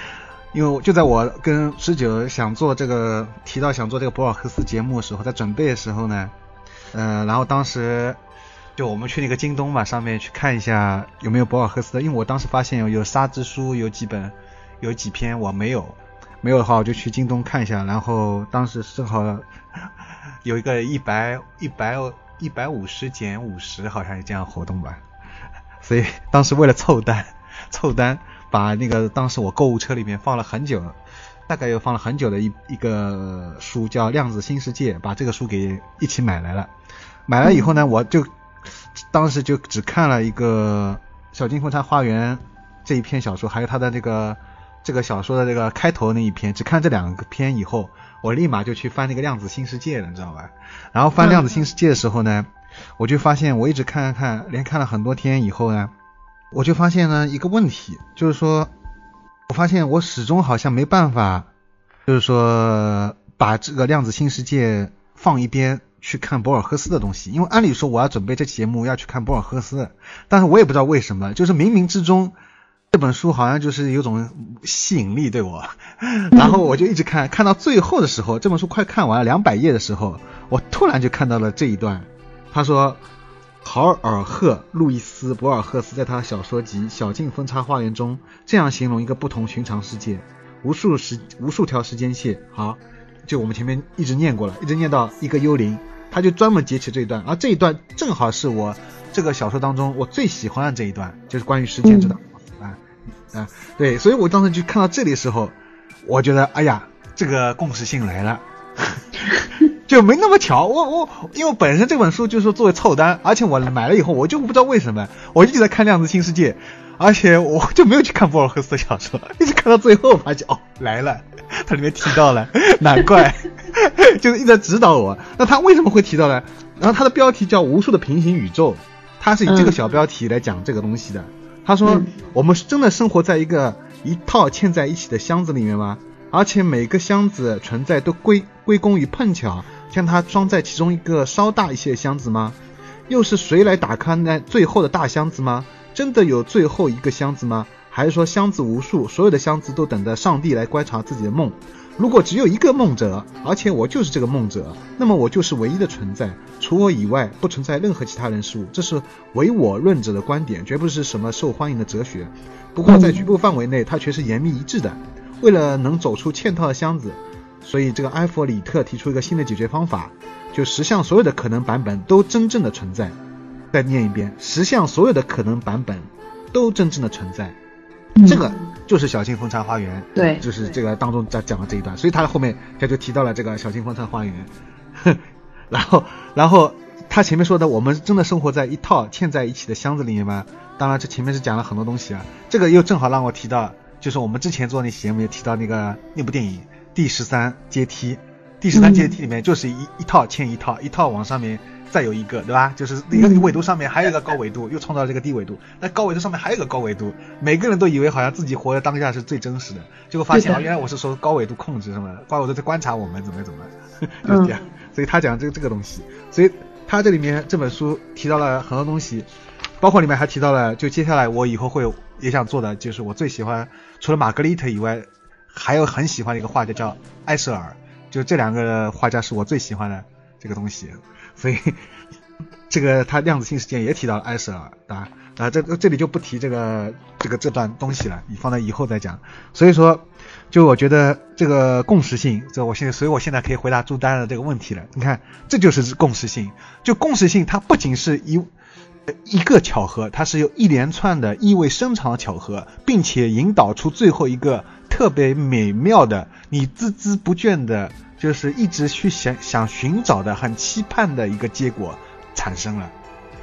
因为就在我跟十九想做这个提到想做这个博尔赫斯节目的时候，在准备的时候呢，呃，然后当时就我们去那个京东嘛，上面去看一下有没有博尔赫斯的，因为我当时发现有有沙之书有几本，有几篇我没有。没有的话，我就去京东看一下。然后当时正好有一个一百一百一百五十减五十，好像是这样活动吧。所以当时为了凑单，凑单把那个当时我购物车里面放了很久，大概又放了很久的一一个书叫《量子新世界》，把这个书给一起买来了。买了以后呢，我就当时就只看了一个《小金凤山花园》这一篇小说，还有它的那个。这个小说的这个开头那一篇，只看这两个篇以后，我立马就去翻那个《量子新世界》了，你知道吧？然后翻《量子新世界》的时候呢，我就发现我一直看看看，连看了很多天以后呢，我就发现呢一个问题，就是说，我发现我始终好像没办法，就是说把这个《量子新世界》放一边去看博尔赫斯的东西，因为按理说我要准备这期节目要去看博尔赫斯，但是我也不知道为什么，就是冥冥之中。这本书好像就是有种吸引力对我，然后我就一直看，看到最后的时候，这本书快看完了两百页的时候，我突然就看到了这一段。他说，豪尔赫·路易斯·博尔赫斯在他的小说集《小径分叉花园》中这样形容一个不同寻常世界：无数时无数条时间线。好，就我们前面一直念过了，一直念到一个幽灵，他就专门截取这一段，而这一段正好是我这个小说当中我最喜欢的这一段，就是关于时间这段。啊，对，所以我当时就看到这里的时候，我觉得，哎呀，这个共识性来了，就没那么巧。我我因为本身这本书就是说作为凑单，而且我买了以后，我就不知道为什么，我一直在看《量子新世界》，而且我就没有去看博尔赫斯的小说，一直看到最后，发现哦来了，它里面提到了，难怪，就是一直在指导我。那他为什么会提到呢？然后它的标题叫《无数的平行宇宙》，它是以这个小标题来讲这个东西的。他说：“嗯我们是真的生活在一个一套嵌在一起的箱子里面吗？而且每个箱子存在都归归功于碰巧将它装在其中一个稍大一些的箱子吗？又是谁来打开那最后的大箱子吗？真的有最后一个箱子吗？还是说箱子无数，所有的箱子都等着上帝来观察自己的梦？如果只有一个梦者，而且我就是这个梦者，那么我就是唯一的存在，除我以外不存在任何其他人事物。这是唯我论者的观点，绝不是什么受欢迎的哲学。不过在局部范围内，它却是严密一致的。为了能走出嵌套的箱子，所以这个埃弗里特提出一个新的解决方法，就十项所有的可能版本都真正的存在。再念一遍，十项所有的可能版本都真正的存在。这个就是小径风茶花园，对就是这个当中在讲的这一段，所以他后面他就提到了这个小径风茶花园，然后然后他前面说的，我们真的生活在一套嵌在一起的箱子里面吗？当然，这前面是讲了很多东西啊。这个又正好让我提到，就是我们之前做那期节目也提到那个那部电影《第十三阶梯》，第十三阶梯里面就是一一套嵌一套，一套往上面再有一个，对吧？就是一个纬度上面还有一个高纬度，又创造了这个低纬度，那高纬度上面还有一个高纬度，每个人都以为好像自己活在当下是最真实的，结果发现啊，原来我是说高纬度控制什么，高纬度在观察我们怎么怎么，就是这样。所以他讲这个这个东西，所以。他这里面这本书提到了很多东西，包括里面还提到了，就接下来我以后会也想做的，就是我最喜欢除了玛格丽特以外，还有很喜欢的一个画家叫埃舍尔，就这两个画家是我最喜欢的这个东西，所以这个他量子性事件也提到了埃舍尔，啊啊这这里就不提这个这个这段东西了，你放在以后再讲，所以说。就我觉得这个共识性，这我现在，所以我现在可以回答朱丹的这个问题了。你看，这就是共识性。就共识性，它不仅是一一个巧合，它是有一连串的意味深长的巧合，并且引导出最后一个特别美妙的、你孜孜不倦的，就是一直去想想寻找的、很期盼的一个结果产生了。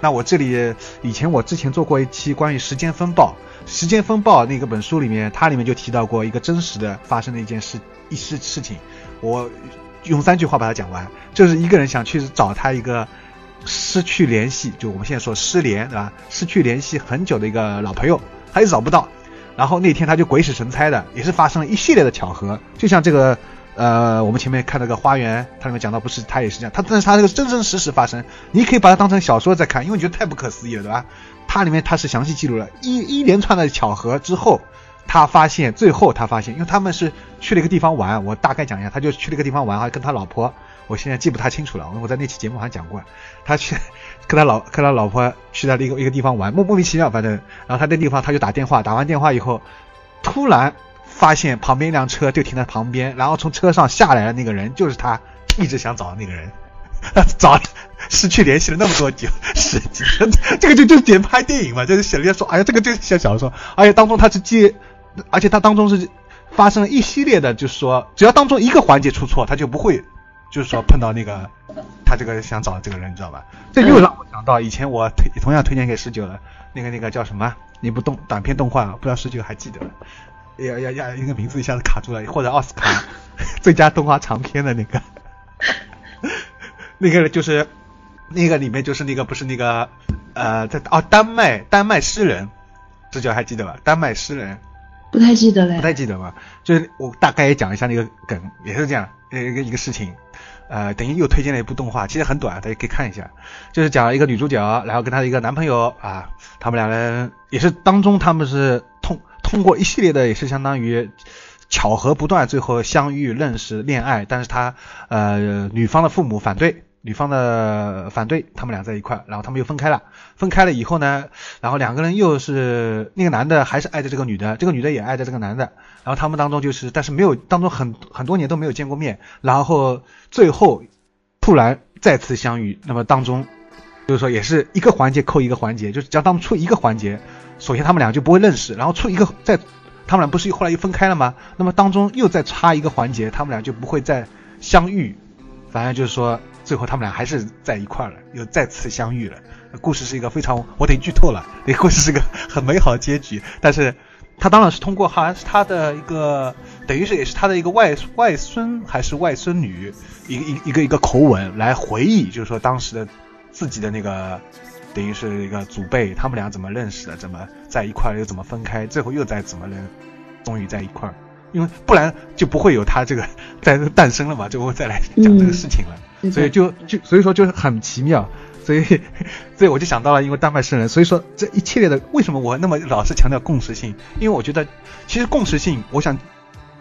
那我这里以前我之前做过一期关于时间风暴。时间风暴那个本书里面，它里面就提到过一个真实的发生的一件事一事事情。我用三句话把它讲完，就是一个人想去找他一个失去联系，就我们现在说失联，对吧？失去联系很久的一个老朋友，他一直找不到。然后那天他就鬼使神差的，也是发生了一系列的巧合，就像这个呃，我们前面看那个花园，它里面讲到不是，他也是这样，他但是他这个真真实实发生，你可以把它当成小说在看，因为你觉得太不可思议了，对吧？它里面它是详细记录了一一连串的巧合之后，他发现最后他发现，因为他们是去了一个地方玩，我大概讲一下，他就去了一个地方玩，还跟他老婆，我现在记不太清楚了，我在那期节目好像讲过，他去跟他老跟他老婆去了一个一个地方玩，莫莫名其妙，反正，然后他那地方他就打电话，打完电话以后，突然发现旁边一辆车就停在旁边，然后从车上下来的那个人就是他一直想找的那个人。找失去联系了那么多久，是这个就就点拍电影嘛，就是写人家说，哎呀，这个就像小说，而且当中他是接，而且他当中是发生了一系列的，就是说，只要当中一个环节出错，他就不会，就是说碰到那个他这个想找的这个人，你知道吧？这又让我想到以前我推同样推荐给十九的那个那个叫什么那部动短片动画，不知道十九还记得？呀呀呀，那个名字一下子卡住了，或者奥斯卡最佳动画长片的那个。那个就是那个里面就是那个不是那个呃在哦丹麦丹麦诗人，这叫还记得吧？丹麦诗人不太记得了，不太记得吧？就是我大概也讲一下那个梗，也是这样一个一个事情，呃，等于又推荐了一部动画，其实很短，大家可以看一下，就是讲一个女主角，然后跟她的一个男朋友啊，他们两人也是当中他们是通通过一系列的也是相当于。巧合不断，最后相遇、认识、恋爱，但是他呃，女方的父母反对，女方的反对，他们俩在一块，然后他们又分开了。分开了以后呢，然后两个人又是那个男的还是爱着这个女的，这个女的也爱着这个男的，然后他们当中就是，但是没有当中很很多年都没有见过面，然后最后突然再次相遇，那么当中就是说也是一个环节扣一个环节，就是只要他们出一个环节，首先他们俩就不会认识，然后出一个再。他们俩不是后来又分开了吗？那么当中又再插一个环节，他们俩就不会再相遇。反正就是说，最后他们俩还是在一块了，又再次相遇了。故事是一个非常，我得剧透了。那故事是个很美好的结局，但是他当然是通过好像是他的一个，等于是也是他的一个外外孙还是外孙女，一个一一个一个口吻来回忆，就是说当时的自己的那个。等于是一个祖辈，他们俩怎么认识的？怎么在一块儿？又怎么分开？最后又再怎么能终于在一块儿？因为不然就不会有他这个 在诞生了嘛，就会再来讲这个事情了。所以就就所以说就是很奇妙。所以 所以我就想到了，因为丹麦圣人，所以说这一系列的为什么我那么老是强调共识性？因为我觉得其实共识性，我想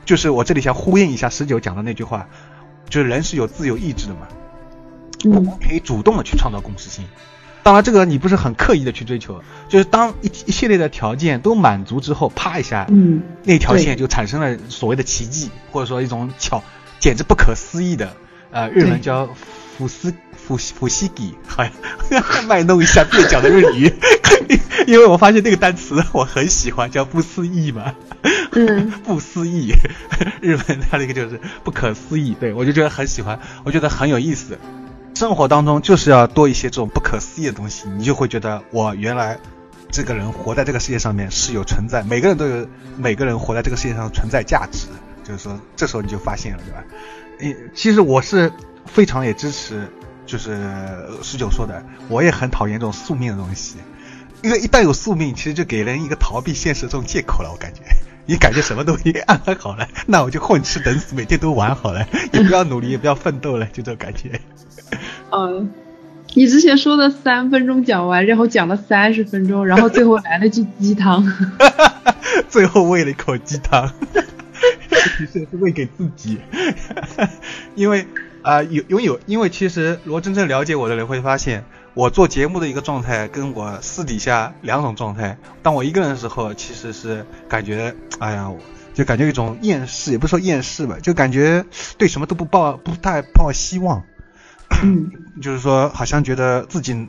就是我这里想呼应一下十九讲的那句话，就是人是有自由意志的嘛，嗯，可以主动的去创造共识性。当然，这个你不是很刻意的去追求，就是当一一系列的条件都满足之后，啪一下，嗯，那条线就产生了所谓的奇迹，或者说一种巧，简直不可思议的，呃，日文叫福斯福福西吉，好像 卖弄一下蹩脚的日语，因为我发现那个单词我很喜欢，叫不思议嘛，嗯，不思议，日文它那个就是不可思议，对我就觉得很喜欢，我觉得很有意思。生活当中就是要多一些这种不可思议的东西，你就会觉得我原来这个人活在这个世界上面是有存在，每个人都有每个人活在这个世界上存在价值，就是说这时候你就发现了，对吧？诶，其实我是非常也支持，就是十九说的，我也很讨厌这种宿命的东西，因为一旦有宿命，其实就给人一个逃避现实这种借口了，我感觉。你感觉什么都已经安排好了，那我就混吃等死，每天都玩好了，也不要努力，也不要奋斗了，就这种感觉。嗯，你之前说的三分钟讲完，然后讲了三十分钟，然后最后来了句鸡汤，最后喂了一口鸡汤，其实是喂给自己，因为啊有拥有，因为其实如果真正了解我的人会发现。我做节目的一个状态，跟我私底下两种状态。当我一个人的时候，其实是感觉，哎呀，就感觉一种厌世，也不说厌世吧，就感觉对什么都不抱，不太抱希望。就是说，好像觉得自己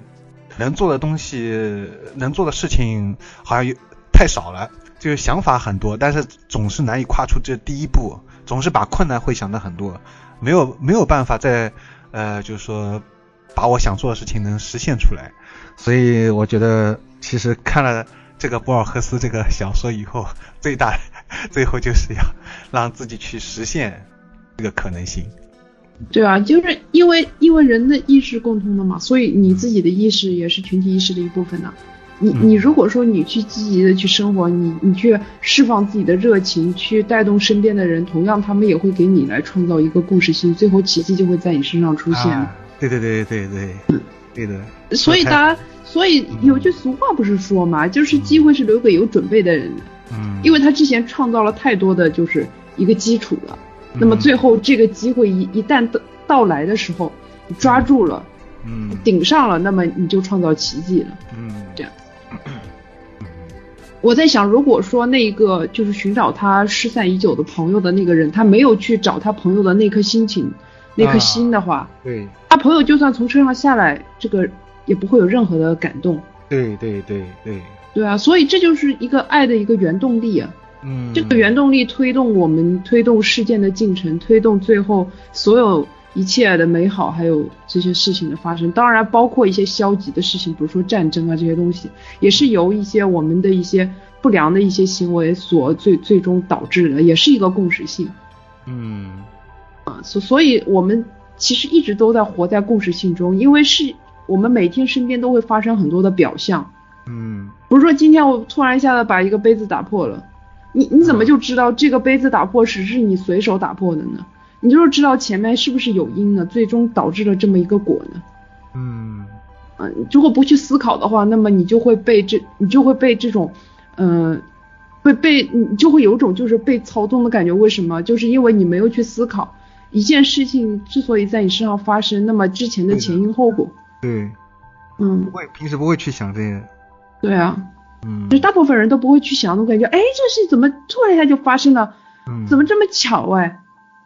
能做的东西，能做的事情，好像有太少了。就是想法很多，但是总是难以跨出这第一步，总是把困难会想的很多，没有没有办法在，呃，就是说。把我想做的事情能实现出来，所以我觉得其实看了这个博尔赫斯这个小说以后，最大 最后就是要让自己去实现这个可能性。对啊，就是因为因为人的意识共通的嘛，所以你自己的意识也是群体意识的一部分呢。你你如果说你去积极的去生活，你你去释放自己的热情，去带动身边的人，同样他们也会给你来创造一个共识性，最后奇迹就会在你身上出现。对对对对对，对的。所以大家，所以有句俗话不是说嘛，就是机会是留给有准备的人的。嗯。因为他之前创造了太多的就是一个基础了，那么最后这个机会一一旦到到来的时候，你抓住了，嗯，顶上了，那么你就创造奇迹了。嗯，这样。我在想，如果说那个就是寻找他失散已久的朋友的那个人，他没有去找他朋友的那颗心情。那颗心的话，对，他朋友就算从车上下来，这个也不会有任何的感动。对对对对，对啊，所以这就是一个爱的一个原动力啊。嗯，这个原动力推动我们推动事件的进程，推动最后所有一切的美好，还有这些事情的发生。当然，包括一些消极的事情，比如说战争啊这些东西，也是由一些我们的一些不良的一些行为所最最终导致的，也是一个共识性。嗯。啊，所所以，我们其实一直都在活在共识性中，因为是我们每天身边都会发生很多的表象。嗯，不是说今天我突然一下子把一个杯子打破了，你你怎么就知道这个杯子打破时是你随手打破的呢？你就是知道前面是不是有因呢？最终导致了这么一个果呢？嗯，嗯，如果不去思考的话，那么你就会被这，你就会被这种，嗯，会被你就会有种就是被操纵的感觉。为什么？就是因为你没有去思考。一件事情之所以在你身上发生，那么之前的前因后果，对，嗯，不会，平时不会去想这些，对啊，嗯，就大部分人都不会去想，我感觉，哎，这事怎么突然一下就发生了，嗯，怎么这么巧哎，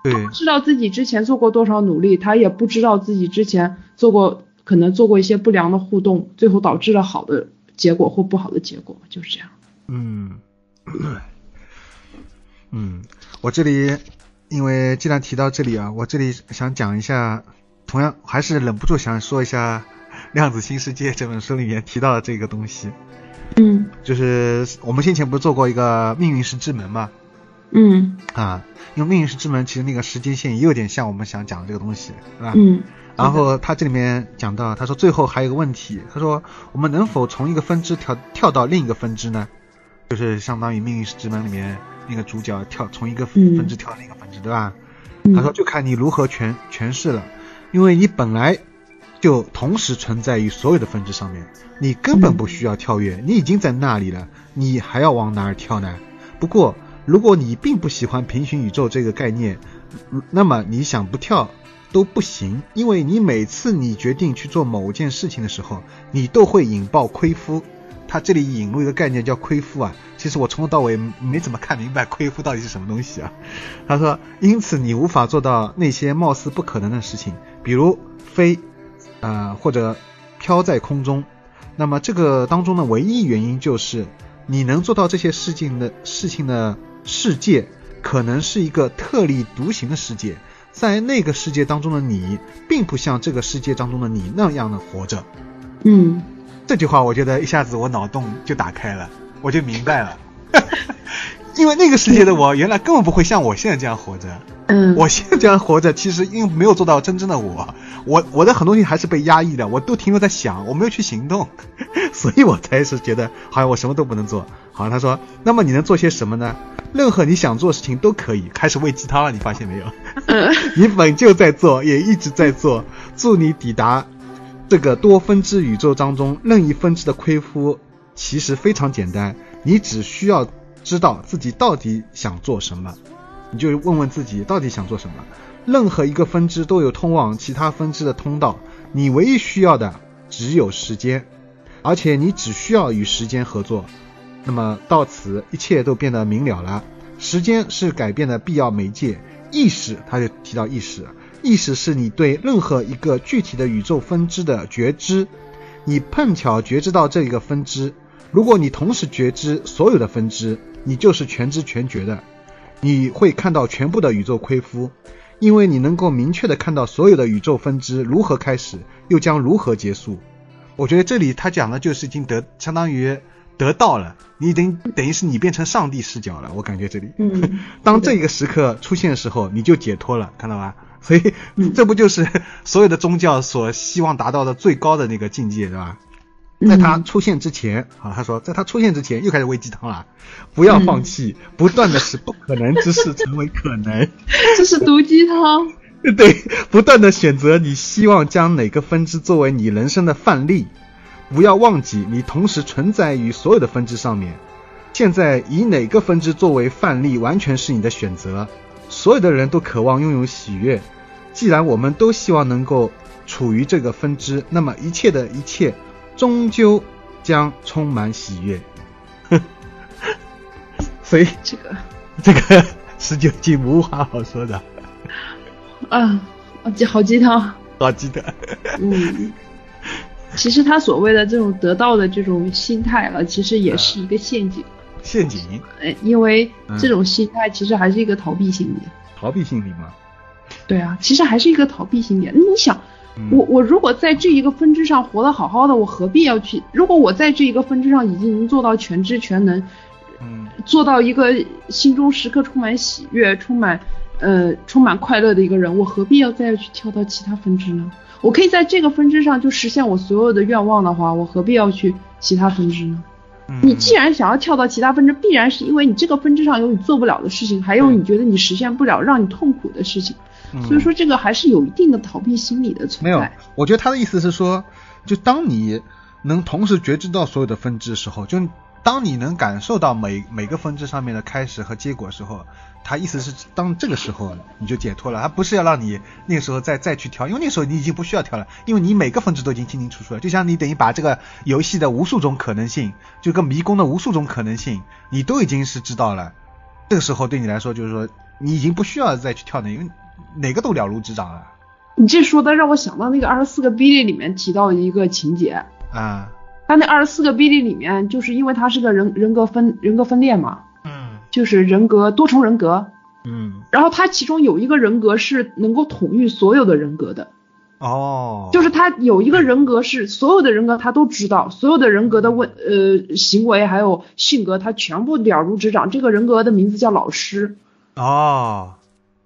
对，不知道自己之前做过多少努力，他也不知道自己之前做过可能做过一些不良的互动，最后导致了好的结果或不好的结果，就是这样，嗯，嗯，我这里。因为既然提到这里啊，我这里想讲一下，同样还是忍不住想说一下《量子新世界》这本书里面提到的这个东西。嗯，就是我们先前不是做过一个命运石之门嘛？嗯。啊，因为命运石之门其实那个时间线也有点像我们想讲的这个东西，是吧？嗯。然后他这里面讲到，他说最后还有个问题，他说我们能否从一个分支跳跳到另一个分支呢？就是相当于命运石之门里面那个主角跳从一个分支跳到另一个分支。对吧？他说就看你如何诠诠释了，因为你本来就同时存在于所有的分支上面，你根本不需要跳跃，你已经在那里了，你还要往哪儿跳呢？不过如果你并不喜欢平行宇宙这个概念，那么你想不跳都不行，因为你每次你决定去做某件事情的时候，你都会引爆亏夫。他这里引入一个概念叫亏夫啊，其实我从头到尾没怎么看明白亏夫到底是什么东西啊。他说，因此你无法做到那些貌似不可能的事情，比如飞，呃或者飘在空中。那么这个当中的唯一原因就是你能做到这些事情的事情的世界，可能是一个特立独行的世界。在那个世界当中的你，并不像这个世界当中的你那样的活着。嗯，这句话我觉得一下子我脑洞就打开了，我就明白了。因为那个世界的我，原来根本不会像我现在这样活着。嗯，我现在这样活着，其实因为没有做到真正的我，我我的很多东西还是被压抑的，我都停留在想，我没有去行动，所以我才是觉得好像我什么都不能做。好像他说，那么你能做些什么呢？任何你想做的事情都可以。开始喂鸡汤了，你发现没有？你本就在做，也一直在做。祝你抵达这个多分支宇宙当中任意分支的亏夫，其实非常简单，你只需要知道自己到底想做什么。你就问问自己到底想做什么。任何一个分支都有通往其他分支的通道，你唯一需要的只有时间，而且你只需要与时间合作。那么到此一切都变得明了了。时间是改变的必要媒介，意识他就提到意识，意识是你对任何一个具体的宇宙分支的觉知。你碰巧觉知到这一个分支，如果你同时觉知所有的分支，你就是全知全觉的。你会看到全部的宇宙亏夫，因为你能够明确的看到所有的宇宙分支如何开始，又将如何结束。我觉得这里他讲的就是已经得相当于得到了，你等等于是你变成上帝视角了。我感觉这里，嗯，当这个时刻出现的时候，你就解脱了，看到吧？所以这不就是所有的宗教所希望达到的最高的那个境界，对吧？在他出现之前，啊，他说，在他出现之前又开始喂鸡汤了，不要放弃，不断的使不可能之事成为可能。这是毒鸡汤。对，不断的选择你希望将哪个分支作为你人生的范例，不要忘记你同时存在于所有的分支上面。现在以哪个分支作为范例，完全是你的选择。所有的人都渴望拥有喜悦，既然我们都希望能够处于这个分支，那么一切的一切。终究将充满喜悦，所以这个这个十九句无话好说的啊，鸡好鸡汤，好鸡汤。嗯，其实他所谓的这种得到的这种心态了，其实也是一个陷阱。陷阱？哎，因为这种心态其实还是一个逃避心理。逃避心理吗？对啊，其实还是一个逃避心理。那你想？我我如果在这一个分支上活得好好的，我何必要去？如果我在这一个分支上已经能做到全知全能，嗯，做到一个心中时刻充满喜悦、充满呃充满快乐的一个人，我何必要再去跳到其他分支呢？我可以在这个分支上就实现我所有的愿望的话，我何必要去其他分支呢？你既然想要跳到其他分支，必然是因为你这个分支上有你做不了的事情，还有你觉得你实现不了、让你痛苦的事情。所以说，这个还是有一定的逃避心理的存在。没有，我觉得他的意思是说，就当你能同时觉知到所有的分支的时候，就当你能感受到每每个分支上面的开始和结果的时候，他意思是当这个时候你就解脱了。他不是要让你那个时候再再去挑，因为那时候你已经不需要挑了，因为你每个分支都已经清清楚楚了。就像你等于把这个游戏的无数种可能性，就跟迷宫的无数种可能性，你都已经是知道了。这个时候对你来说，就是说你已经不需要再去跳那，因为。哪个都了如指掌啊。你这说的让我想到那个二十四个比例里面提到的一个情节。啊，他那二十四个比例里面，就是因为他是个人人格分人格分裂嘛，嗯，就是人格多重人格，嗯，然后他其中有一个人格是能够统御所有的人格的，哦，就是他有一个人格是所有的人格他都知道，所有的人格的问呃行为还有性格他全部了如指掌，这个人格的名字叫老师，哦。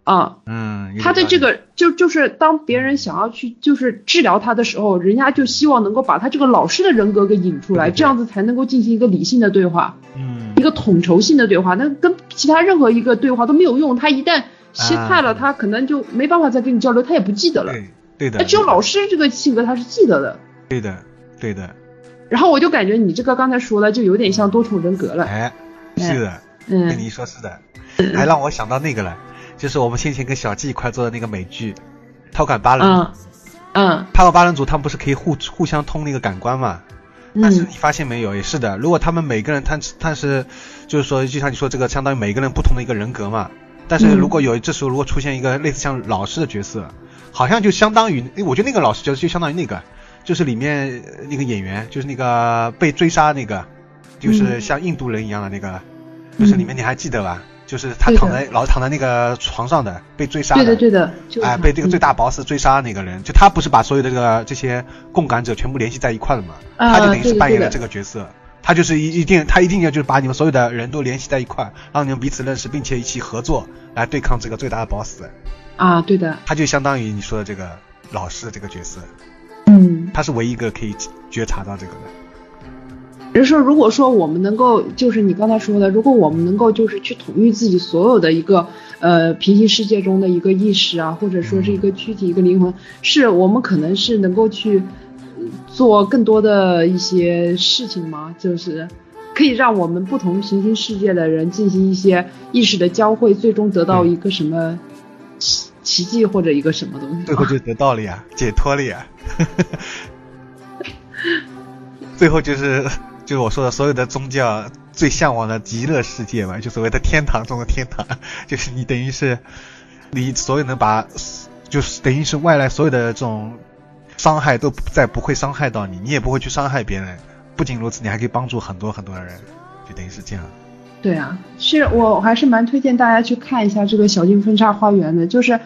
啊，嗯，他的这个就就是当别人想要去就是治疗他的时候，人家就希望能够把他这个老师的人格给引出来，这样子才能够进行一个理性的对话，嗯，一个统筹性的对话。那跟其他任何一个对话都没有用，他一旦歇菜了，他可能就没办法再跟你交流，他也不记得了。对，对的。那只有老师这个性格他是记得的。对的，对的。然后我就感觉你这个刚才说的就有点像多重人格了。哎，是的，嗯，跟你说是的，还让我想到那个了。就是我们先前跟小季一块做的那个美剧《超感八人嗯》，嗯，超感八人组他们不是可以互互相通那个感官嘛？但是你发现没有，也是的，如果他们每个人他他是，就是说，就像你说这个，相当于每个人不同的一个人格嘛。但是如果有这时候如果出现一个类似像老师的角色，好像就相当于，我觉得那个老师角色就相当于那个，就是里面那个演员，就是那个被追杀那个，就是像印度人一样的那个，就是里面你还记得吧？就是他躺在老躺在那个床上的被追杀的，对的对的，就是。哎，被这个最嗯。大 boss 追杀那个人，就他不是把所有的这个这些共感者全部联系在一块了嘛？啊他就等于是扮演了这个角色，他就是一一定他一定要就是把你们所有的人都联系在一块，让你们彼此认识，并且一起合作来对抗这个最大的 boss。啊，对的，他就相当于你说的这个老师的这个角色，嗯，他是唯一一个可以觉察到这个的。就是说，如果说我们能够，就是你刚才说的，如果我们能够就是去统御自己所有的一个呃平行世界中的一个意识啊，或者说是一个躯体、一个灵魂，是我们可能是能够去呃做更多的一些事情吗？就是可以让我们不同平行世界的人进行一些意识的交汇，最终得到一个什么奇奇迹或者一个什么东西？最后就得到了呀，解脱了呀。最后就是就是我说的所有的宗教最向往的极乐世界嘛，就所谓的天堂中的天堂，就是你等于是你所有能把就是等于是外来所有的这种伤害都再不会伤害到你，你也不会去伤害别人。不仅如此，你还可以帮助很多很多的人，就等于是这样。对啊，是我还是蛮推荐大家去看一下这个《小径分岔花园》的，就是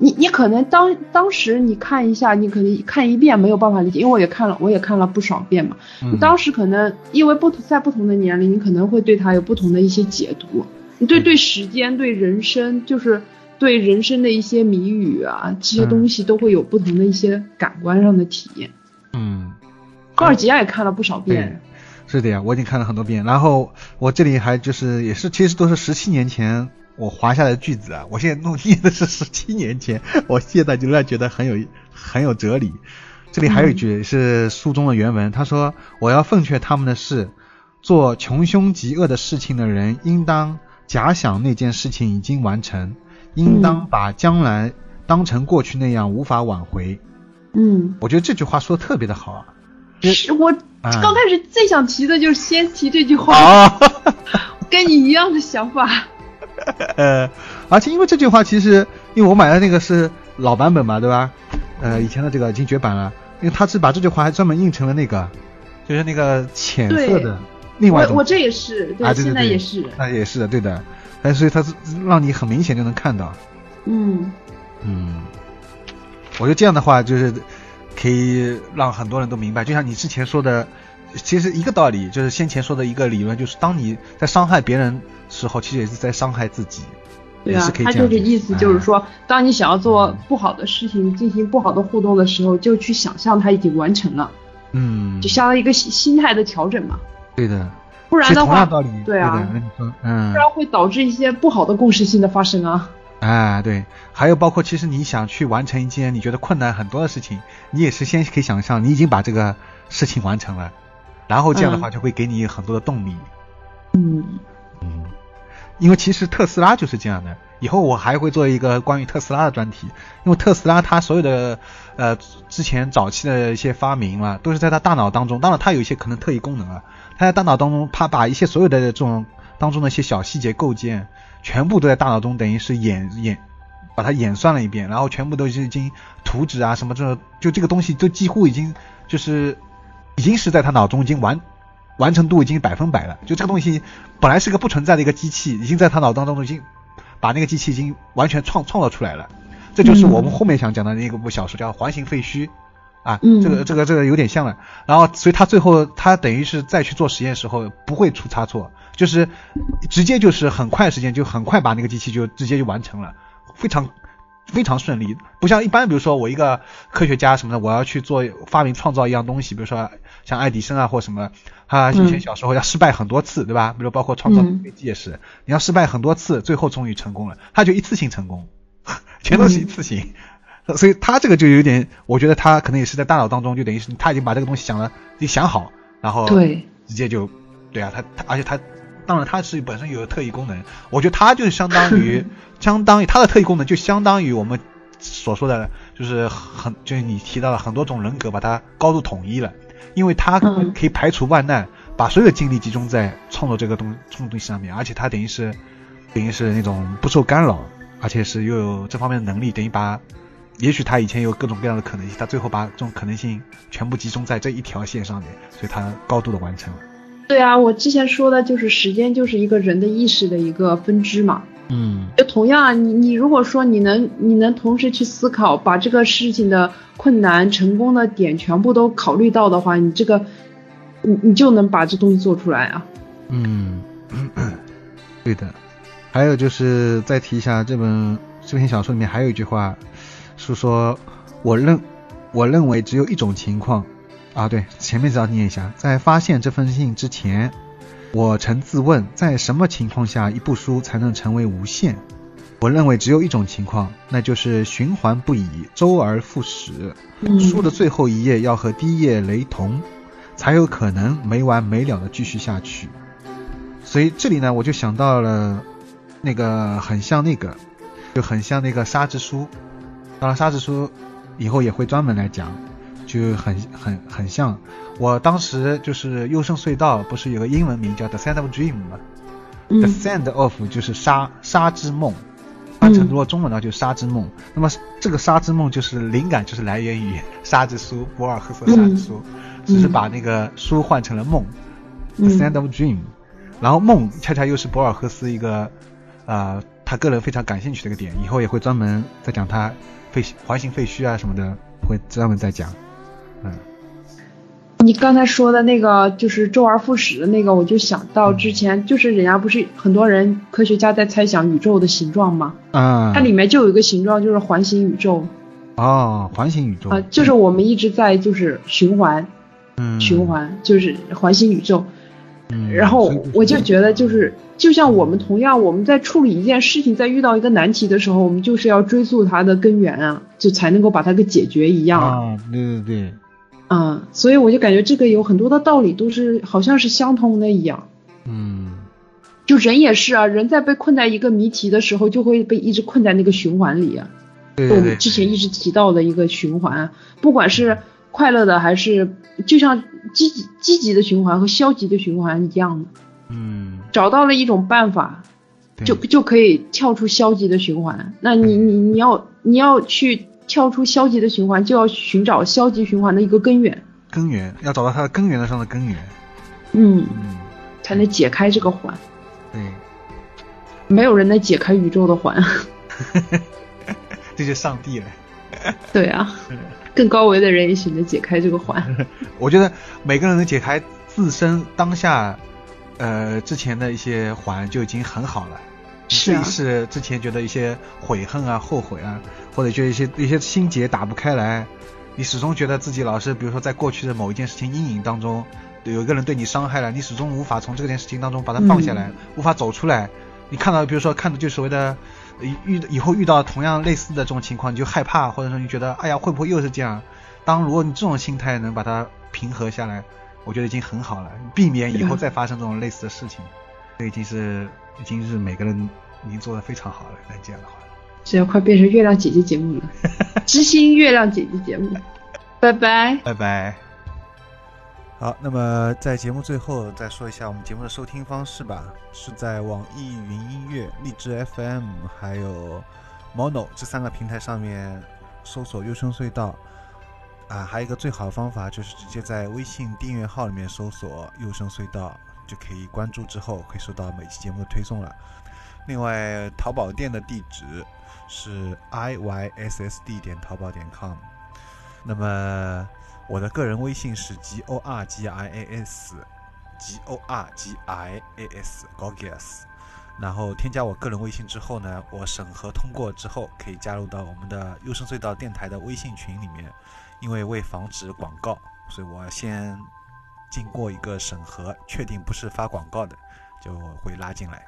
你你可能当当时你看一下，你可能看一遍没有办法理解，因为我也看了，我也看了不少遍嘛。嗯。你当时可能因为不同在不同的年龄，你可能会对它有不同的一些解读，你对对时间、对人生，就是对人生的一些谜语啊，这些东西都会有不同的一些感官上的体验。嗯，高尔吉亚也看了不少遍，是的呀，我已经看了很多遍。然后我这里还就是也是，其实都是十七年前我划下来的句子啊。我现在弄念的是十七年前，我现在就在觉得很有很有哲理。这里还有一句是书中的原文，他说：“我要奉劝他们的是，做穷凶极恶的事情的人，应当假想那件事情已经完成，应当把将来当成过去那样无法挽回。嗯，我觉得这句话说的特别的好啊。是我啊刚开始最想提的就是先提这句话。啊。跟你一样的想法。呃，而且因为这句话，其实因为我买的那个是老版本嘛，对吧？呃，以前的这个已经绝版了，因为他是把这句话还专门印成了那个，就是那个浅色的另外一种。我我这也是，对，啊、对对对现在也是。那也是的，对的。但所以它是让你很明显就能看到。嗯嗯，我觉得这样的话就是可以让很多人都明白，就像你之前说的。其实一个道理，就是先前说的一个理论，就是当你在伤害别人时候，其实也是在伤害自己。对啊，他就是意思就是说，哎、当你想要做不好的事情，进行不好的互动的时候，就去想象他已经完成了。嗯，就相当于一个心心态的调整嘛。对的。不然的话，道理对啊，对嗯，不然会导致一些不好的共识性的发生啊。哎，对，还有包括其实你想去完成一件你觉得困难很多的事情，你也是先可以想象你已经把这个事情完成了。然后这样的话就会给你很多的动力。嗯嗯，因为其实特斯拉就是这样的。以后我还会做一个关于特斯拉的专题，因为特斯拉它所有的呃之前早期的一些发明嘛，都是在他大脑当中。当然它有一些可能特异功能啊，他在大脑当中，他把一些所有的这种当中的一些小细节构建，全部都在大脑中等于是演演把它演算了一遍，然后全部都是已经图纸啊什么这就这个东西都几乎已经就是。已经是在他脑中已经完完成度已经百分百了，就这个东西本来是个不存在的一个机器，已经在他脑当中已经把那个机器已经完全创创造出来了。这就是我们后面想讲的那个部小说叫《环形废墟》啊，嗯、这个这个这个有点像了。然后所以他最后他等于是再去做实验时候不会出差错，就是直接就是很快时间就很快把那个机器就直接就完成了，非常。非常顺利，不像一般，比如说我一个科学家什么的，我要去做发明创造一样东西，比如说像爱迪生啊或什么，他以前小时候要失败很多次，对吧？比如包括创造飞机也是，嗯、你要失败很多次，最后终于成功了，他就一次性成功，全都是一次性，嗯、所以他这个就有点，我觉得他可能也是在大脑当中就等于是他已经把这个东西想了，就想好，然后对，直接就，对啊，他他而且他。当然，它是本身有特异功能，我觉得它就是相当于，相当于它的特异功能就相当于我们所说的，就是很就是你提到了很多种人格，把它高度统一了，因为它可以排除万难，把所有的精力集中在创作这个东创作东西上面，而且它等于是等于是那种不受干扰，而且是又有这方面的能力，等于把，也许他以前有各种各样的可能性，他最后把这种可能性全部集中在这一条线上面，所以他高度的完成了。对啊，我之前说的就是时间就是一个人的意识的一个分支嘛。嗯就同样啊，你你如果说你能你能同时去思考，把这个事情的困难、成功的点全部都考虑到的话，你这个你你就能把这东西做出来啊。嗯，对的。还有就是再提一下这本这篇小说里面还有一句话，是说我认我认为只有一种情况啊，对，前面只要念一下，在发现这封信之前，我曾自问，在什么情况下一部书才能成为无限？我认为只有一种情况，那就是循环不已，周而复始。嗯书的最后一页要和第一页雷同，才有可能没完没了的继续下去。所以这里呢，我就想到了那个很像那个，就很像那个沙之书。当然，沙之书以后也会专门来讲，就很很很像。我当时就是优胜隧道，不是有个英文名叫《The Sand of Dream》吗？嗯 The Sand of 就是沙沙之梦，翻成如果中文的话就是沙之梦。那么这个沙之梦就是灵感就是来源于沙之书，博尔赫斯的沙之书，只是把那个书换成了梦、t h e Sand of Dream。然后梦恰恰又是博尔赫斯一个呃他个人非常感兴趣的一个点，以后也会专门再讲他废环形废墟啊什么的，会专门再讲。嗯，你刚才说的那个就是周而复始的那个，我就想到之前就是人家不是很多人科学家在猜想宇宙的形状吗？啊，它里面就有一个形状就是环形宇宙。哦，环形宇宙。啊、就是我们一直在就是循环，嗯。循环就是环形宇宙。嗯然后我就觉得就是就像我们同样我们在处理一件事情，在遇到一个难题的时候，我们就是要追溯它的根源啊，就才能够把它给解决一样啊。啊，对对对，嗯，所以我就感觉这个有很多的道理都是好像是相通的一样。嗯就人也是啊，人在被困在一个谜题的时候，就会被一直困在那个循环里啊。我对对对们之前一直提到的一个循环，不管是快乐的还是就像积极积极的循环和消极的循环一样的，嗯，找到了一种办法，就就可以跳出消极的循环。那你你你要你要去跳出消极的循环，就要寻找消极循环的一个根源，根源要找到它的根源上的根源。嗯，嗯，才能解开这个环。对，没有人能解开宇宙的环。这就上帝了。对啊，更高维的人也许能解开这个环。我觉得每个人能解开自身当下，呃，之前的一些环就已经很好了。是啊这一世之前觉得一些悔恨啊、后悔啊，或者觉得一些一些心结打不开来，你始终觉得自己老是，比如说在过去的某一件事情阴影当中，有一个人对你伤害了，你始终无法从这件事情当中把它放下来，嗯无法走出来。你看到，比如说看到就所谓的呃遇以后遇到同样类似的这种情况，你就害怕，或者说你觉得哎呀会不会又是这样？当如果你这种心态能把它平和下来，我觉得已经很好了，避免以后再发生这种类似的事情。这已经是已经是每个人已经做的非常好了，那这样的话。这要快变成月亮姐姐节目了，知心月亮姐姐节目，拜拜。拜拜。好，那么在节目最后再说一下我们节目的收听方式吧，是在网易云音乐、荔枝 FM 还有 Mono 这三个平台上面搜索“优声隧道”。啊，还有一个最好的方法就是直接在微信订阅号里面搜索“优声隧道”，就可以关注之后可以收到每期节目的推送了。另外，淘宝店的地址是 i y s s d 点淘宝点 com。那么我的个人微信是 g o r g i a s，g o r g i a s gorgias。然后添加我个人微信之后呢，我审核通过之后，可以加入到我们的优声隧道电台的微信群里面。因为为防止广告，所以我先经过一个审核，确定不是发广告的，就会拉进来。